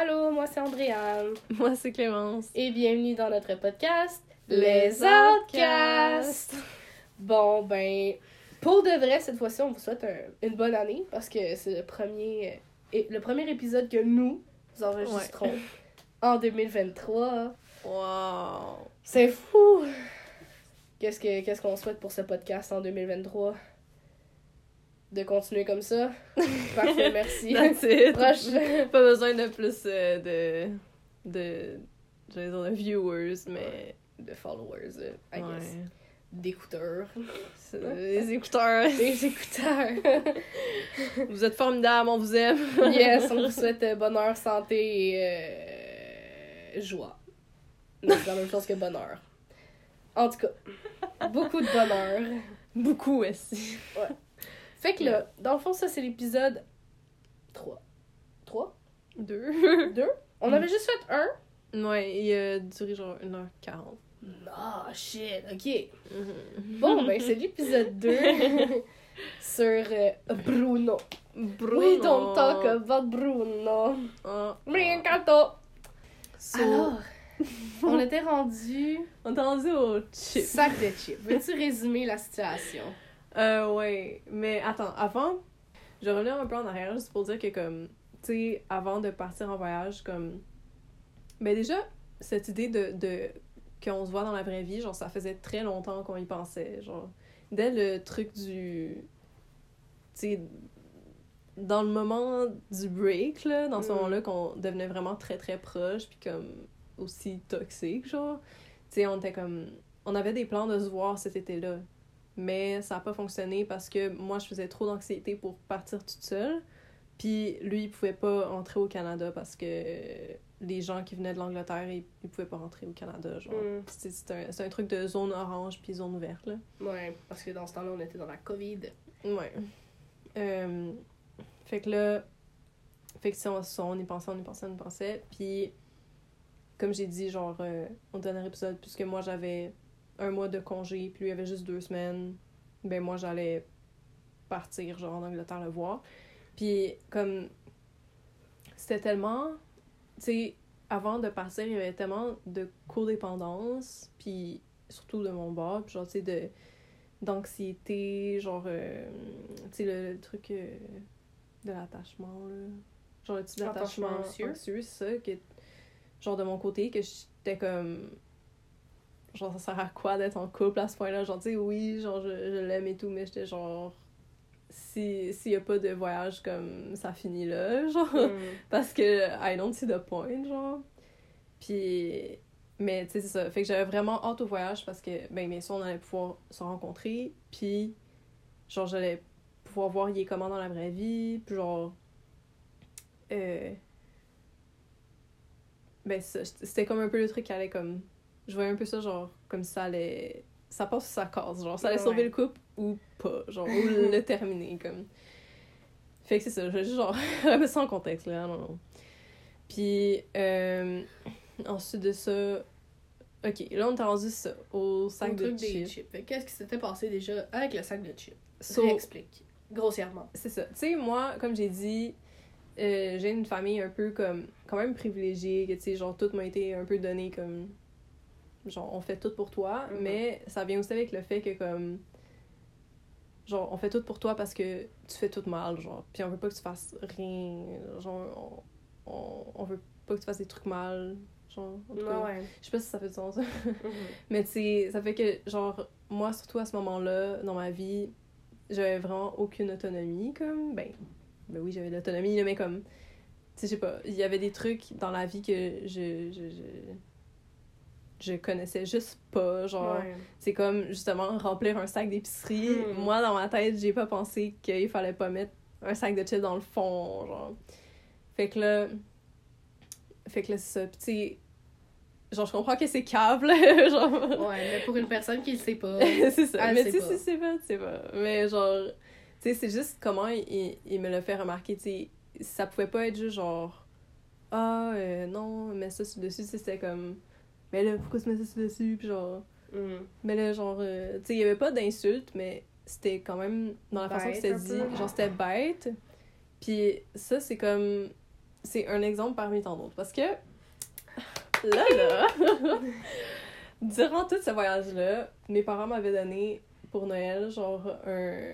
Allô, moi c'est Andréane. Moi, c'est Clémence. Et bienvenue dans notre podcast, Les Outcasts. Bon, ben, pour de vrai, cette fois-ci, on vous souhaite un- une bonne année parce que c'est le premier, euh, et- le premier épisode que nous enregistrons en 2023. Wow. C'est fou! Qu'est-ce que qu'est-ce qu'on souhaite pour ce podcast en 2023? De continuer comme ça? Parfait, merci. Proche. Pas besoin de plus euh, de. de. j'allais dire de viewers, mais. De followers, euh, I ouais. guess. D'écouteurs. Les écouteurs. Des écouteurs. Vous êtes formidables, on vous aime. yes, on vous souhaite euh, bonheur, santé et euh, joie. C'est la même chose que bonheur. En tout cas, beaucoup de bonheur. Beaucoup aussi. Fait que là, dans le fond, ça c'est l'épisode 3. 3? Deux. 2? On avait juste fait un? Ouais, il a duré genre 1h40. Ah, shit, ok. Mhm. Bon, ben c'est l'épisode 2 sur euh, Bruno. Bruno. We don't talk about Bruno. Ah. Me encanto. So, Alors, on était rendu on t'a rendu au chip. sac de chips. Veux-tu résumer la situation? Euh, ouais. Mais attends, avant, je revenir un peu en arrière juste pour dire que, comme, tu sais, avant de partir en voyage, comme. Ben, déjà, cette idée de. de qu'on se voit dans la vraie vie, genre, ça faisait très longtemps qu'on y pensait. Genre, dès le truc du. Tu sais, dans le moment du break, là, dans ce Mm. moment-là, qu'on devenait vraiment très très proche, puis comme aussi toxique, genre. Tu sais, on était comme. On avait des plans de se voir cet été-là. Mais ça n'a pas fonctionné parce que moi, je faisais trop d'anxiété pour partir toute seule. Puis lui, il pouvait pas entrer au Canada parce que les gens qui venaient de l'Angleterre, ils, ils pouvaient pas rentrer au Canada. Genre. Mm. C'est un, un truc de zone orange puis zone verte, là. Ouais, parce que dans ce temps-là, on était dans la COVID. Ouais. Euh, fait que là, fait que on, ça, on y pensait, on y pensait, on y pensait. Puis, comme j'ai dit, genre, euh, au dernier épisode, puisque moi j'avais un mois de congé, puis lui avait juste deux semaines, ben moi j'allais partir, genre, en Angleterre le voir. Puis, comme, c'était tellement, tu sais, avant de partir, il y avait tellement de codépendance, puis surtout de mon bord, puis genre, tu sais, de d'anxiété, genre, euh, tu sais, le, le truc euh, de l'attachement, là. Genre, le type d'attachement anxieux. anxieux, c'est ça, que, genre, de mon côté, que j'étais comme... Genre, ça sert à quoi d'être en couple à ce point-là? Genre, tu sais, oui, genre, je, je l'aime et tout, mais j'étais genre... Si, s'il y a pas de voyage, comme, ça finit là, genre... Mm. Parce que I don't see the point, genre. Puis, mais tu sais, c'est ça. Fait que j'avais vraiment hâte au voyage parce que, ben, bien sûr, on allait pouvoir se rencontrer. Puis, genre, j'allais pouvoir voir il est comment dans la vraie vie. Puis, genre. Euh, ben, c'était comme un peu le truc qui allait comme. Je voyais un peu ça, genre, comme ça allait. Ça passe ou ça casse. Genre, ça allait Ouais. sauver le couple ou pas. Genre, ou le terminer, comme. Fait que c'est ça. Je juste, genre, remettre ça en contexte, là. Non, non. Puis, euh, ensuite de ça. Ok, là, on est rendu ça, au sac Au de truc des chips. Qu'est-ce qui s'était passé déjà avec le sac de chips? So- Réexplique. Grossièrement. C'est ça. Tu sais, moi, comme j'ai dit, euh, j'ai une famille un peu comme. quand même privilégiée, que tu sais, genre, tout m'a été un peu donné comme. Genre, on fait tout pour toi, Mhm. mais ça vient aussi avec le fait que, comme. genre, on fait tout pour toi parce que tu fais tout mal, genre. Puis on veut pas que tu fasses rien. Genre, on, on, on veut pas que tu fasses des trucs mal. Genre, en tout cas. Ouais. Je sais pas si ça fait du sens. Mhm. Mais tu sais, ça fait que, genre, moi, surtout à ce moment-là, dans ma vie, j'avais vraiment aucune autonomie, comme, ben, ben oui, j'avais de l'autonomie, mais comme, tu sais, je sais pas, il y avait des trucs dans la vie que je, je, je, je connaissais juste pas, genre, Ouais. c'est comme, justement, remplir un sac d'épicerie. Hmm. Moi, dans ma tête, j'ai pas pensé qu'il fallait pas mettre un sac de chips dans le fond, genre. Fait que là, fait que là, c'est ça, Puis genre, je comprends que c'est cave, là, genre... Ouais, mais pour une personne qui le sait pas. c'est ça. Elle mais tu sais, c'est pas, tu sais pas. Mais genre, tu sais, c'est juste comment il, il, il me l'a fait remarquer, tu sais. Ça pouvait pas être juste genre, ah, euh, non, mets ça dessus, c'était comme, mais là, pourquoi ça sur dessus, puis genre, Mm. mais là, genre, euh, tu sais, il y avait pas d'insultes, mais c'était quand même dans la façon que c'était dit, peu. genre, c'était bête. Puis ça, c'est comme, c'est un exemple parmi tant d'autres. Parce que, là, là, durant tout ce voyage-là, mes parents m'avaient donné pour Noël, genre, un,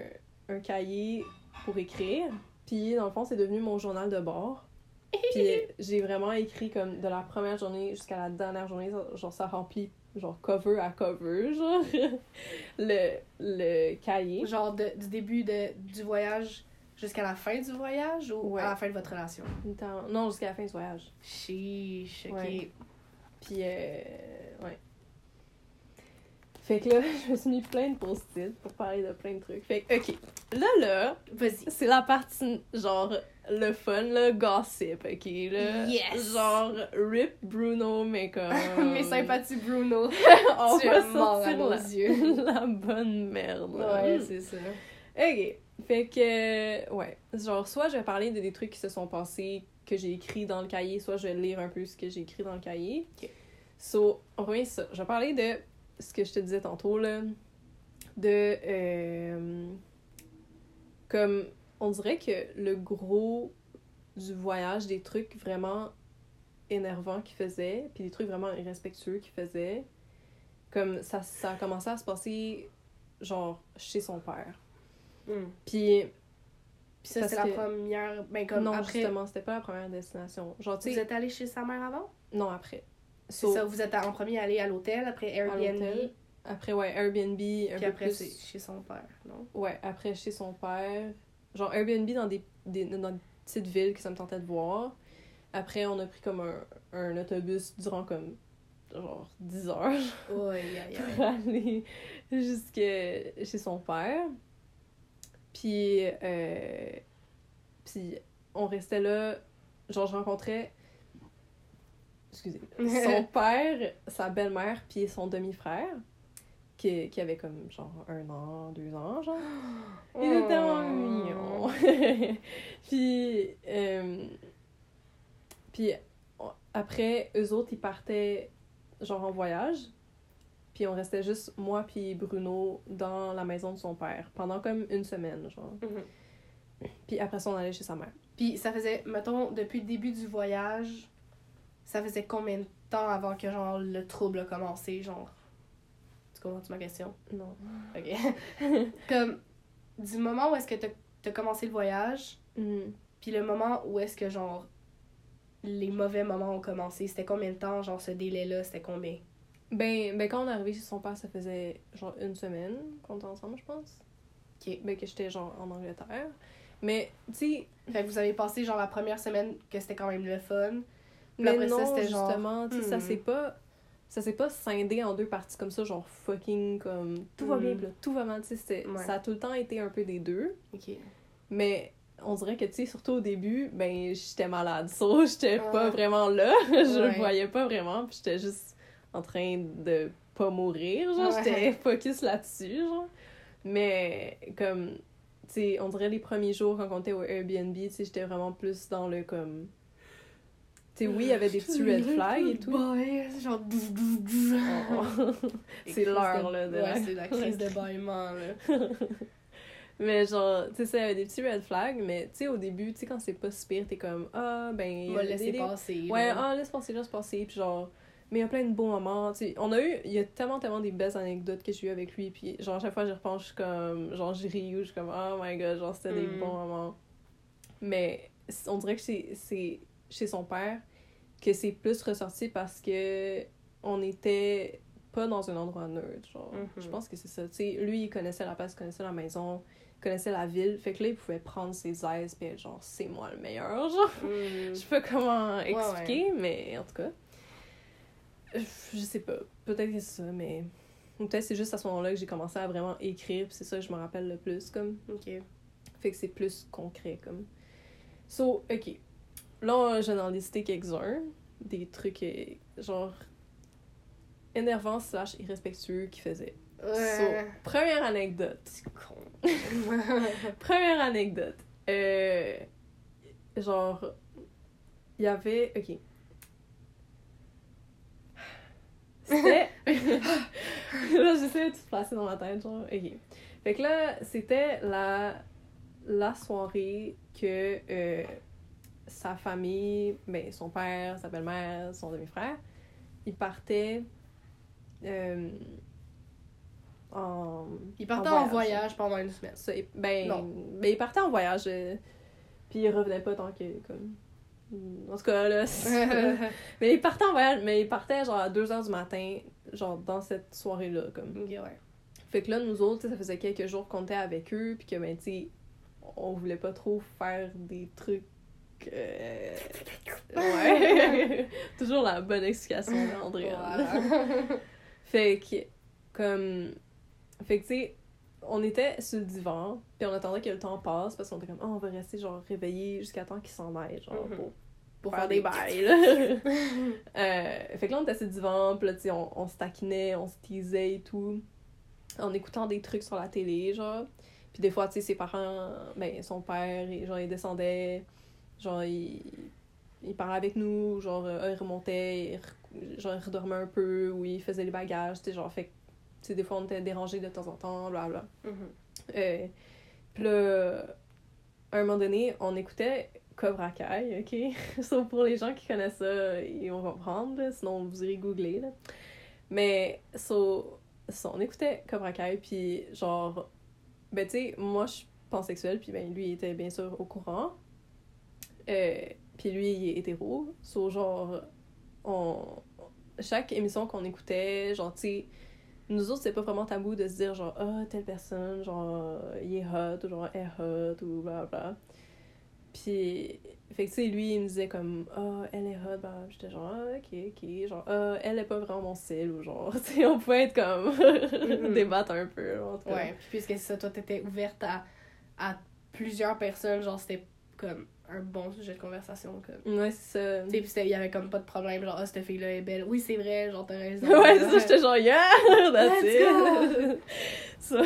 un cahier pour écrire. Puis, dans le fond, c'est devenu mon journal de bord. Puis, j'ai vraiment écrit comme de la première journée jusqu'à la dernière journée, genre, ça remplit genre cover à cover, genre, le, le cahier. Genre de, du début de, du voyage jusqu'à la fin du voyage ou à la fin de votre relation? Non, jusqu'à la fin du voyage. Chiche, ok. Puis, euh, ouais. Fait que là, je me suis mis plein de post-it pour parler de plein de trucs. Fait que, ok. Là, là, c'est la partie, genre, le fun, le gossip, ok? Là, yes! Genre, rip Bruno, mais comme... Mes sympathies Bruno. On tu va sortir la, yeux. la bonne merde. Ouais, c'est ça. Ok. Fait que, ouais. Genre, soit je vais parler de des trucs qui se sont passés, que j'ai écrit dans le cahier, soit je vais lire un peu ce que j'ai écrit dans le cahier. Ok. So, on revient ça. Je vais parler de ce que je te disais tantôt, là. De. Euh, comme. On dirait que le gros du voyage, des trucs vraiment énervants qu'il faisait, puis des trucs vraiment irrespectueux qu'il faisait, comme ça, ça a commencé à se passer, genre, chez son père. Hmm. Puis. Puis ça, c'est la première. Ben, comme non, après... justement, c'était pas la première destination. Genre, vous êtes allé chez sa mère avant? Non, après. C'est ça, vous êtes en premier allé à l'hôtel, après Airbnb. Après, ouais, Airbnb. Un Puis après, c'est chez son père, non? Ouais, après, chez son père. Genre, Airbnb dans des, des, dans des petites villes que ça me tentait de voir. Après, on a pris comme un, un autobus durant comme genre 10 heures. Ouais, Pour aller jusqu'à chez son père. Puis, euh, puis on restait là. Genre, je rencontrais. Excusez. Son père, sa belle-mère, puis son demi-frère. Qui, qui avait comme genre un an, deux ans, genre. Il était tellement mignon. puis, euh, puis après, eux autres, ils partaient genre en voyage. Puis on restait juste moi puis Bruno dans la maison de son père pendant comme une semaine, genre. Mhm. Puis après ça, on allait chez sa mère. Puis ça faisait, mettons, depuis le début du voyage, ça faisait combien de temps avant que, genre, le trouble a commencé, genre? Tu comprends-tu ma question? Non. Ok. comme, du moment où est-ce que t'as as commencé le voyage, Mhm. puis le moment où est-ce que, genre, les mauvais moments ont commencé, c'était combien de temps, genre, ce délai-là, c'était combien? Ben, ben, quand on est arrivé chez son père, ça faisait genre une semaine qu'on était ensemble, je pense. Ok. Ben, que j'étais genre en Angleterre. Mais, tu sais. Fait que vous avez passé genre la première semaine que c'était quand même le fun. Mais après non, ça, c'était genre. justement, tu sais, ça hmm. s'est pas. Ça s'est pas scindé en deux parties comme ça, genre fucking comme. Tout va bien, là, tout va mal, tu sais. Ouais. Ça a tout le temps été un peu des deux. Mais on dirait que, tu sais, surtout au début, ben, j'étais malade. So, j'étais pas Ouais. vraiment là. je Ouais. le voyais pas vraiment. Puis j'étais juste en train de pas mourir. Genre, Ouais. j'étais focus là-dessus, genre. Mais, comme, tu sais, on dirait les premiers jours quand on était au Airbnb, tu sais, j'étais vraiment plus dans le, comme... Sais, oui, il y avait des petits red flags et tout. Ouais, genre. Oh. C'est l'heure, de- là, de Ouais, la- c'est la crise de bâillement, là. Mais genre, tu sais, ça, il y avait des petits red flags, mais tu sais, au début, tu sais, quand c'est pas si pire, t'es comme, ah, ben. On va laisser des- passer. Ouais, ah, laisse passer, laisse passer, puis genre. Mais il y a plein de beaux moments, tu sais. On a eu, il y a tellement, tellement des belles anecdotes que j'ai eu avec lui, puis genre, à chaque fois, j'y repense, je suis comme, genre, je ris ou je suis comme, oh my god, genre, c'était des Mm. bons moments. Mais on dirait que c'est chez son père que c'est plus ressorti parce que on était pas dans un endroit neutre, genre. Mhm. Je pense que c'est ça. Lui, il connaissait la place, il connaissait la maison, il connaissait la ville, fait que là, il pouvait prendre ses aises, puis être genre, c'est moi le meilleur, genre. Hmm. Je sais pas comment ouais. expliquer, mais en tout cas. Je sais pas. Peut-être que c'est ça, mais. Peut-être c'est juste à ce moment-là que j'ai commencé à vraiment écrire, c'est ça que je me rappelle le plus, comme. Ok. Fait que c'est plus concret, comme. So, ok. Là, j'en ai listé quelques-uns. Des trucs, euh, genre. énervants slash irrespectueux qu'il faisait. So, première anecdote. Con. Première anecdote. Euh, genre, il y avait. Ok. C'était. là, j'essaie de tout placer dans ma tête, genre. Ok. Fait que là, c'était la, la soirée que euh, sa famille, ben, son père, sa belle-mère, son demi-frère, ils partaient euh, en. Ils partaient en voyage, pendant une semaine. Ça, ben, ben, ils partaient en voyage, euh, puis ils revenaient pas tant que. Comme, en tout cas, là. mais ils partaient en voyage, mais ils partaient genre à 2h du matin, genre dans cette soirée-là. Comme. Ouais. Fait que là, nous autres, ça faisait quelques jours qu'on était avec eux, puis que, ben, tu on voulait pas trop faire des trucs. Euh... Ouais. Toujours la bonne explication d'André. fait que, comme. Fait que, tu sais, on était sur le divan, puis on attendait que le temps passe, parce qu'on était comme, oh, on va rester, genre, réveillé jusqu'à temps qu'il s'en aille, genre, mm-hmm. pour, pour faire, des bails, là. euh, fait que là, on était sur le divan, puis là, tu sais, on, on se taquinait, on se teasait et tout, en écoutant des trucs sur la télé, genre. Puis des fois, tu sais, ses parents, ben, son père, genre, il descendait, genre, il, il parlait avec nous, genre, euh, il remontait, genre, il redormait un peu, ou il faisait les bagages, tu sais, genre, fait tu sais, des fois, on était dérangés de temps en temps, blablabla. Mm -hmm. euh, puis là, à un moment donné, on écoutait Cobra Kai, ok? Sauf pour les gens qui connaissent ça, ils vont comprendre, sinon vous irez googler, là. Mais, so, so, on écoutait Cobra Kai, puis genre, ben, tu sais, moi, je suis pansexuelle, puis ben, lui, il était bien sûr au courant. Euh, puis lui, il est hétéro. So, genre, on... chaque émission qu'on écoutait, genre, tu sais, nous autres, c'est pas vraiment tabou de se dire, genre, ah, oh, telle personne, genre, il est hot, ou genre, elle est hot, ou bla bla. Puis, fait que, tu sais, lui, il me disait comme, ah, oh, elle est hot, bah, j'étais genre, ah, ok, ok, genre, ah, elle est pas vraiment mon style, ou genre, tu sais, on pouvait être comme, mm-hmm. débattre un peu, en tout cas. Ouais, puis puisque ça, toi, t'étais ouverte à, à plusieurs personnes, genre, c'était comme un bon sujet de conversation. Comme. Ouais, c'est ça. Tu sais, il y avait comme pas de problème, genre, ah, cette fille-là est belle. Oui, c'est vrai, genre, t'as raison. ouais, ça, j'étais genre, yeah, that's it. so,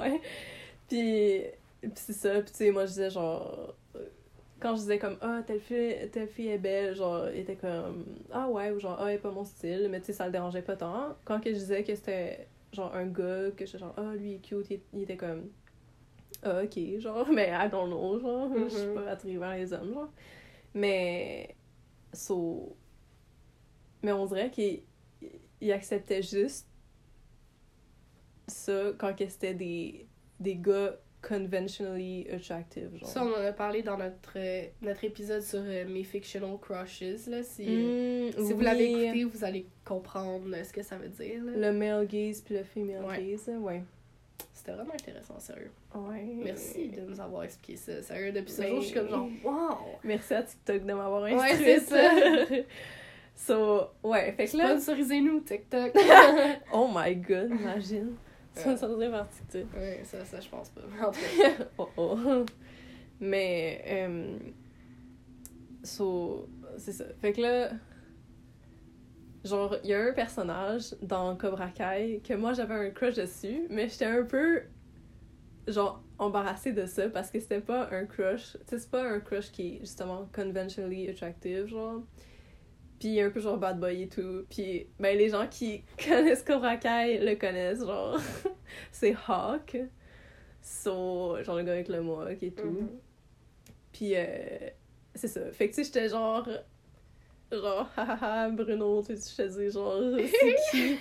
ouais. Puis, puis c'est ça, puis tu sais, moi, je disais genre quand je disais comme ah telle fille telle fille est belle genre il était comme ah ouais ou genre ah elle est pas mon style mais tu sais ça le dérangeait pas tant quand que je disais que c'était genre un gars que j'étais genre ah lui il est cute il, était comme ah ok genre mais I don't know genre je suis mm-hmm. pas attirée vers les hommes genre mais so mais on dirait qu'il il acceptait juste ça quand c'était des des gars conventionally attractive. Genre. Ça, on en a parlé dans notre, euh, notre épisode sur euh, mes fictional crushes. Là. Si, mm, si vous l'avez écouté, vous allez comprendre ce que ça veut dire. Là. Le male gaze puis le female gaze, ouais. C'était vraiment intéressant, sérieux. Ouais. Merci de nous avoir expliqué ça. Sérieux, depuis ce jour, je suis comme genre, wow! Merci à TikTok de m'avoir instruit. Ouais, c'est ça. so, ouais, fait que là. Sponsorisez-nous, TikTok. oh my god, imagine. Parti, tu sais. Ouais, ça, ça, je pense pas. oh oh. Mais, euh, so, c'est ça. Fait que là, genre, il y a un personnage dans Cobra Kai que moi j'avais un crush dessus, mais j'étais un peu, genre, embarrassée de ça parce que c'était pas un crush. Tu sais, c'est pas un crush qui est justement conventionally attractive, genre. Puis un peu genre bad boy et tout. Puis ben les gens qui connaissent Cobra Kai le connaissent, genre. c'est Hawk. So, genre le gars avec le mohawk et tout. Mm Puis euh, c'est ça. Fait que tu sais, j'étais genre. Genre, hahaha, Bruno, tu sais, je te dis, genre, c'est qui?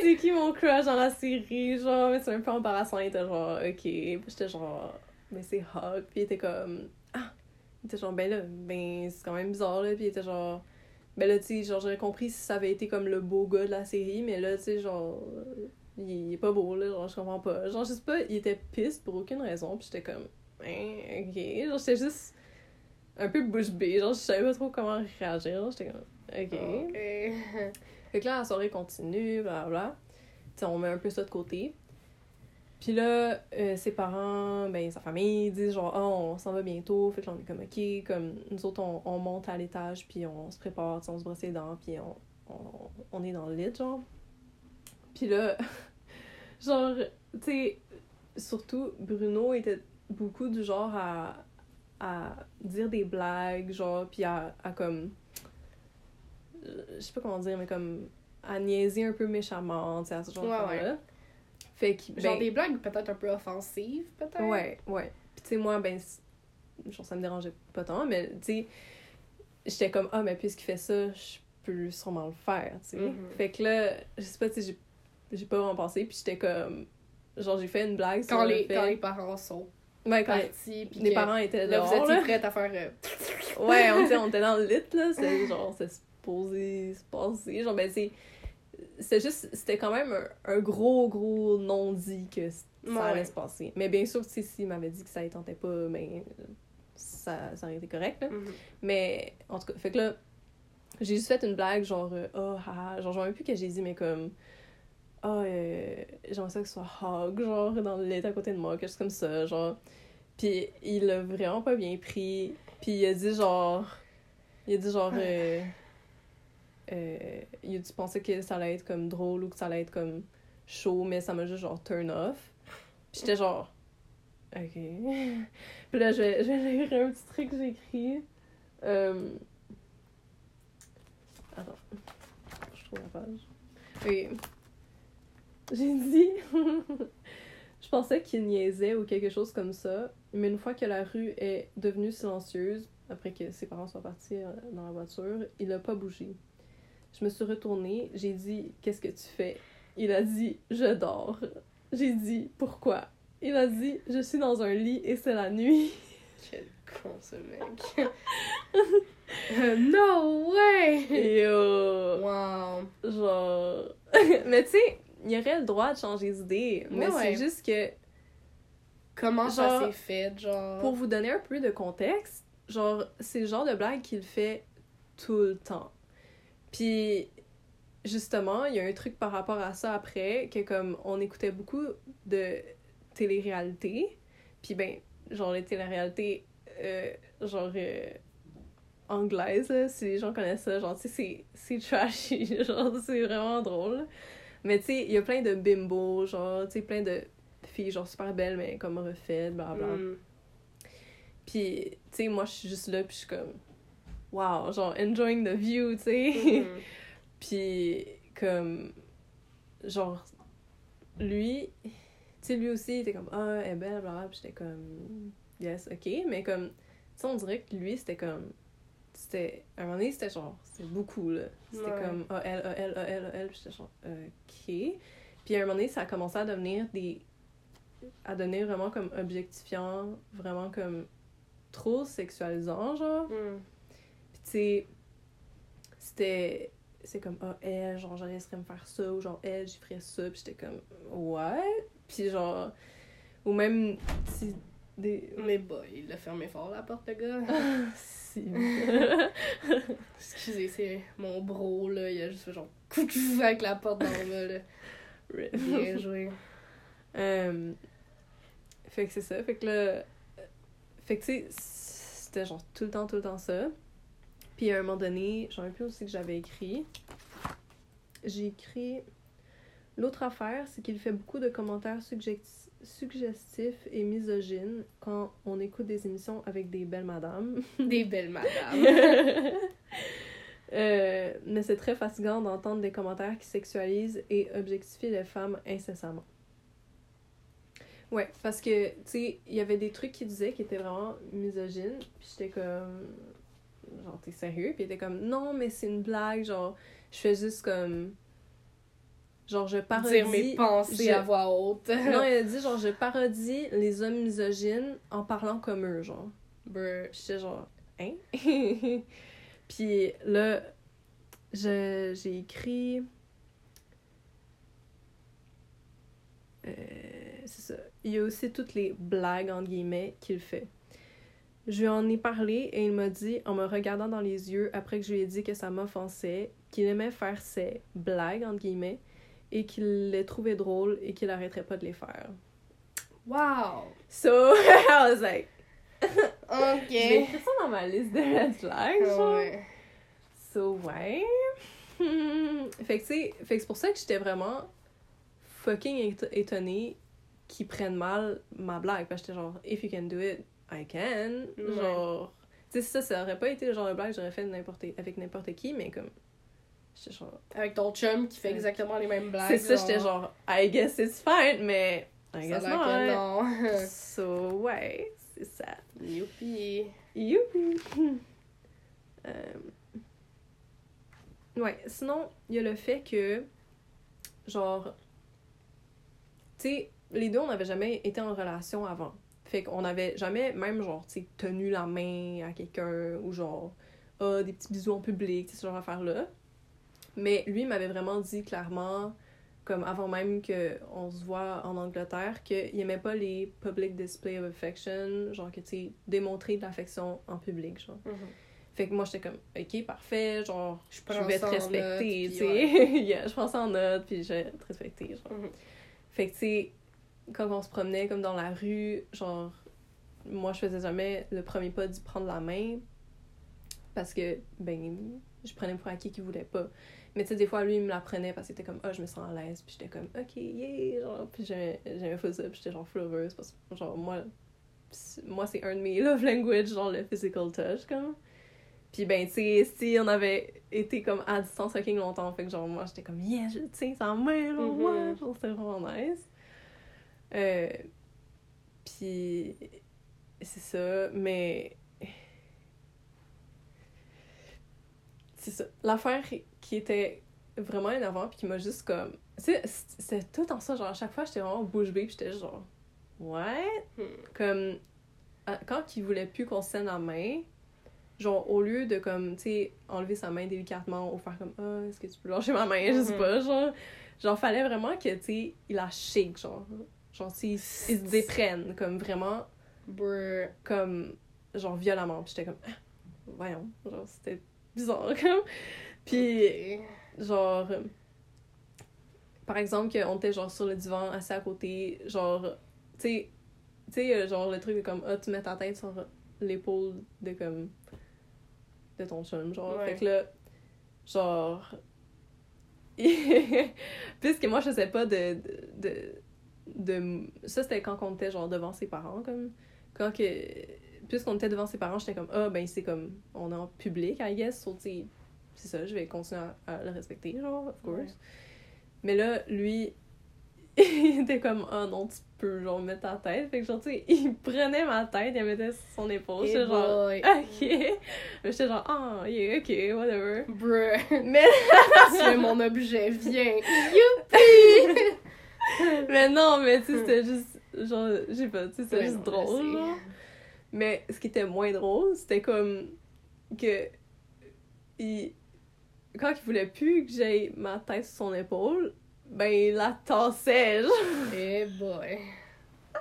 c'est qui mon crush dans la série? Genre, mais c'est un peu embarrassant. Il était genre, ok. Puis j'étais genre, mais c'est Hawk. Puis il était comme, ah! Il était genre, ben là, ben c'est quand même bizarre, là. Puis il était genre, ben là, tu sais, genre, j'aurais compris si ça avait été comme le beau gars de la série, mais là, tu sais, genre, il est pas beau, là, genre, je comprends pas. Genre, je sais pas, il était piste pour aucune raison, puis j'étais comme, hein, ok. Genre, j'étais juste un peu bouche bée, genre, je savais pas trop comment réagir, j'étais comme, ok. Ok. fait que là, la soirée continue, blablabla. Tu sais, on met un peu ça de côté. Puis là, euh, ses parents, ben, sa famille, disent genre, oh, on s'en va bientôt. Fait que là, on est comme, ok, comme nous autres, on, on monte à l'étage, puis on se prépare, on se brosse les dents, puis on, on, on, est dans le lit, genre. Puis là, genre, tu sais, surtout, Bruno était beaucoup du genre à, à dire des blagues, genre, puis à, à comme. Je sais pas comment dire, mais comme. à niaiser un peu méchamment, tu sais, à ce genre ouais, de là fait que, Genre ben, des blagues peut-être un peu offensives, peut-être? Ouais, ouais. Puis tu sais, moi, ben, genre, ça me dérangeait pas tant, mais tu sais, j'étais comme, ah, mais puisqu'il fait ça, je peux sûrement le faire, tu sais. Mhm. Fait que là, je sais pas, tu sais, j'ai- pas vraiment pensé, puis j'étais comme, genre, j'ai fait une blague sur Quand le les, fait- quand les parents sont Ouais, quand partis, puis les parents étaient là, dehors, vous étiez là. prête à faire... euh, Ouais, on, on était dans le lit, là. C'est genre, c'est supposé se passer. Genre, ben, c'est. C'était juste. C'était quand même un, un gros, gros non-dit que ça Ouais. allait se passer. Mais bien sûr, tu sais, s'il m'avait dit que ça ne tentait pas, ben. Ça, ça aurait été correct, là. Mhm. Mais, en tout cas, fait que là. J'ai juste fait une blague, genre, oh, haha. Genre, je me rappelle plus que j'ai dit, mais comme. Ah, euh, j'aimerais ça que ce soit hug, genre, dans le lit à côté de moi, quelque chose comme ça, genre. Puis il l'a vraiment pas bien pris. Puis il a dit, genre. Il a dit, genre. Euh, euh, il a dit, pensais que ça allait être comme drôle ou que ça allait être comme chaud, mais ça m'a juste, genre, turn off. Puis j'étais genre. Ok. Puis là, je vais, je vais lire un petit truc que j'ai écrit. Euh... Attends. Je trouve la page. Ok. J'ai dit. je pensais qu'il niaisait ou quelque chose comme ça, mais une fois que la rue est devenue silencieuse, après que ses parents soient partis euh, dans la voiture, il a pas bougé. Je me suis retournée, j'ai dit Qu'est-ce que tu fais Il a dit Je dors. J'ai dit Pourquoi Il a dit Je suis dans un lit et c'est la nuit. Quel con, ce mec. Euh, no way! Et euh, Wow. genre. mais tu sais, il aurait le droit de changer d'idée, mais Ouais, c'est juste que Comment ça Genre, s'est fait, genre... Pour vous donner un peu de contexte, genre, c'est le genre de blague qu'il fait tout le temps. Puis, justement, il y a un truc par rapport à ça après, que comme on écoutait beaucoup de télé-réalité, puis ben, genre les télé-réalités, euh, genre, euh, anglaises, là, si les gens connaissent ça, genre, tu sais, c'est- c'est trashy, genre, c'est vraiment drôle. Mais tu sais, il y a plein de bimbos, genre, tu sais, plein de filles, genre, super belles, mais comme refaites, blablabla. Mm. Puis, tu sais, moi, je suis juste là, puis je suis comme, wow, genre, enjoying the view, tu sais. Mhm. puis, comme, genre, lui, tu sais, lui aussi, il était comme, ah, elle est belle, blablabla, puis j'étais comme, yes, ok, mais comme, tu sais, on dirait que lui, c'était comme, c'était, à un moment donné, c'était genre, c'était beaucoup, là. C'était Ouais. comme, ah, elle, puis j'étais genre, ok. Puis, à un moment donné, ça a commencé à devenir des, à devenir vraiment comme objectifiant, vraiment comme trop sexualisant, genre. Mm. Puis tu sais, c'était. C'est comme, ah, elle, genre, je laisserais me faire ça, ou genre, elle, j'y ferais ça, puis j'étais comme, ouais. Puis genre, ou même. Des. Mais boy, il a fermé fort la porte, le gars. Excusez, c'est mon bro, là. Il a juste fait genre coucou avec la porte dans le bas, là. Bien joué. Euh, fait que c'est ça. Fait que là. Fait que tu sais, c'était genre tout le temps, tout le temps ça. Puis à un moment donné, j'en ai plus aussi que j'avais écrit. J'ai écrit. L'autre affaire, c'est qu'il fait beaucoup de commentaires suggesti- suggestifs et misogynes quand on écoute des émissions avec des belles madames. Des belles madames. Euh, mais c'est très fatigant d'entendre des commentaires qui sexualisent et objectifient les femmes incessamment. Ouais, parce que, tu sais, il y avait des trucs qu'il disait qui étaient vraiment misogynes, puis j'étais comme. Genre, t'es sérieux? Puis il était comme, non, mais c'est une blague, genre, je fais juste comme. Genre, je parodie. Dire mes pensées je- à voix haute. Non, il a dit, genre, je parodie les hommes misogynes en parlant comme eux, genre. Brr. J'étais genre, hein? Puis là, je- j'ai écrit. Euh, c'est ça. Il y a aussi toutes les blagues, entre guillemets, qu'il fait. Je lui en ai parlé et il m'a dit, en me regardant dans les yeux, après que je lui ai dit que ça m'offensait, qu'il aimait faire ses blagues, entre guillemets, et qu'il les trouvait drôles et qu'il arrêterait pas de les faire. Wow! So, I was like, Ok. j'ai ça dans ma liste de red flags, genre. Ouais. So, ouais. fait que, tu sais, c'est pour ça que j'étais vraiment fucking éto- étonnée qu'ils prennent mal ma blague. Parce que j'étais genre, if you can do it, I can. Ouais. Genre, tu sais, ça, ça aurait pas été le genre de blague que j'aurais fait n'importe- avec n'importe qui, mais comme, j'étais genre. Avec ton chum qui fait Ouais. exactement les mêmes blagues. C'est ça, j'étais genre, I guess it's fine, mais I guess que not. non. So, ouais, c'est ça. Youpi. Youpi! Euh, Ouais, sinon, il y a le fait que, genre, tu sais, les deux, on n'avait jamais été en relation avant. Fait qu'on n'avait jamais, même, genre, tu sais, tenu la main à quelqu'un ou genre, ah, des petits bisous en public, tu sais, ce genre d'affaires-là. Mais lui m'avait vraiment dit clairement, comme avant même qu'on se voit en Angleterre, qu'il aimait pas les public display of affection, genre que, tu sais, démontrer de l'affection en public, genre. Mhm. Fait que moi, j'étais comme, ok, parfait, genre, Je, je vais te respecter, tu sais. ouais. Yeah, je prends ça en note, puis je vais te respecter, genre. Mhm. Fait que, tu sais, quand on se promenait comme dans la rue, genre, moi, je faisais jamais le premier pas d'y prendre la main parce que, ben, je prenais pour acquis qu'il voulait pas. Mais tu sais, des fois, lui, il me la prenait parce qu'il était comme, ah, je me sens à l'aise, puis j'étais comme, ok, yeah, genre, puis j'aimais pas ça, puis j'étais genre full heureuse parce que, genre, moi, c'est- moi, c'est un de mes love language, genre, le physical touch, comme. Puis ben, tu sais, si on avait été comme à distance fucking longtemps, fait que genre, moi, j'étais comme, yeah, je tiens sa main, genre, Mhm. ouais, genre, c'était vraiment nice. Euh, puis, c'est ça, mais. C'est ça. L'affaire qui était vraiment énervante, puis qui m'a juste comme. Tu sais, c'est- tout en ça, genre, à chaque fois, j'étais vraiment bouche bée, puis j'étais genre, ouais. Hmm. Comme, à- quand il voulait plus qu'on se tienne la main, genre, au lieu de, comme, tu sais, enlever sa main délicatement ou faire comme, ah, est-ce que tu peux lâcher ma main, je sais Mhm. pas, genre, genre, fallait vraiment que, tu sais, il la shake, genre. Genre, tu sais, il se il se déprenne, comme, vraiment, Brr. comme, genre, violemment. Puis j'étais comme, ah, voyons, genre, c'était bizarre, comme. Puis, genre euh, par exemple qu'on était genre sur le divan assis à côté genre tu sais tu sais euh, genre le truc de comme ah tu mets ta tête sur l'épaule de comme de ton chum genre Ouais. fait que là genre puisque moi je faisais pas de de, de, de- ça c'était quand on était genre devant ses parents comme quand que puisqu'on était devant ses parents j'étais comme ah ben c'est comme on est en public I guess so, c'est ça, je vais continuer à, à le respecter, genre, of course. Ouais. Mais là, lui, il était comme, oh non, tu peux, genre, mettre ta tête. Fait que, genre, tu sais, il prenait ma tête, il mettait sur son épaule. J'étais genre, ok. Mais j'étais genre, ah, yeah, ok, whatever. Brr. Mais, tu es mon objet, viens. Youpi! mais non, mais tu sais, c'était juste, genre, je sais pas, tu sais, c'était Ouais, juste non, drôle, genre. Mais ce qui était moins drôle, c'était comme que il... quand il voulait plus que j'aie ma tête sur son épaule, ben il la tassait. Genre, Eh boy.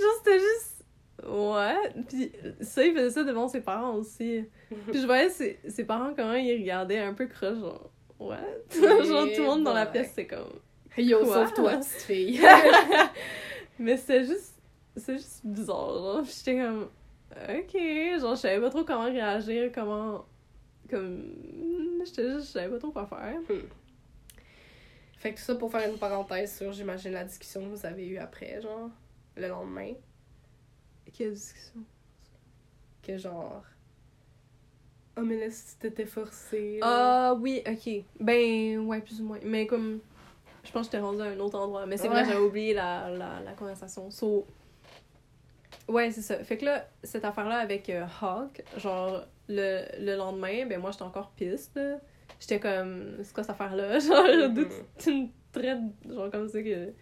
genre c'était juste ouais. Puis ça il faisait ça devant ses parents aussi. Puis je voyais ses, ses parents comment ils regardaient un peu croche genre ouais. genre tout le monde dans la pièce c'est comme Yo, sauve-toi, petite fille. Mais c'était juste. C'est juste bizarre, J'étais comme. Ok. Genre, je savais pas trop comment réagir, comment. Comme. J'étais juste. Je savais pas trop quoi faire. Fait que tout ça pour faire une parenthèse sur, j'imagine, la discussion que vous avez eue après, genre, le lendemain. Quelle discussion? Que genre. Oh, mais là, si t'étais forcée. Ah oui, ok. Ben, ouais, plus ou moins. Mais comme. Je pense que j'étais rendue à un autre endroit. Mais c'est vrai, j'avais oublié la, la, la conversation. So. Ouais, c'est ça. Fait que là, cette affaire-là avec euh, Hawk, genre, le, le lendemain, ben moi, j'étais encore piste. J'étais comme, c'est quoi cette affaire-là? Genre, d'où Mhm. tu tu me traites, genre, comme ça que.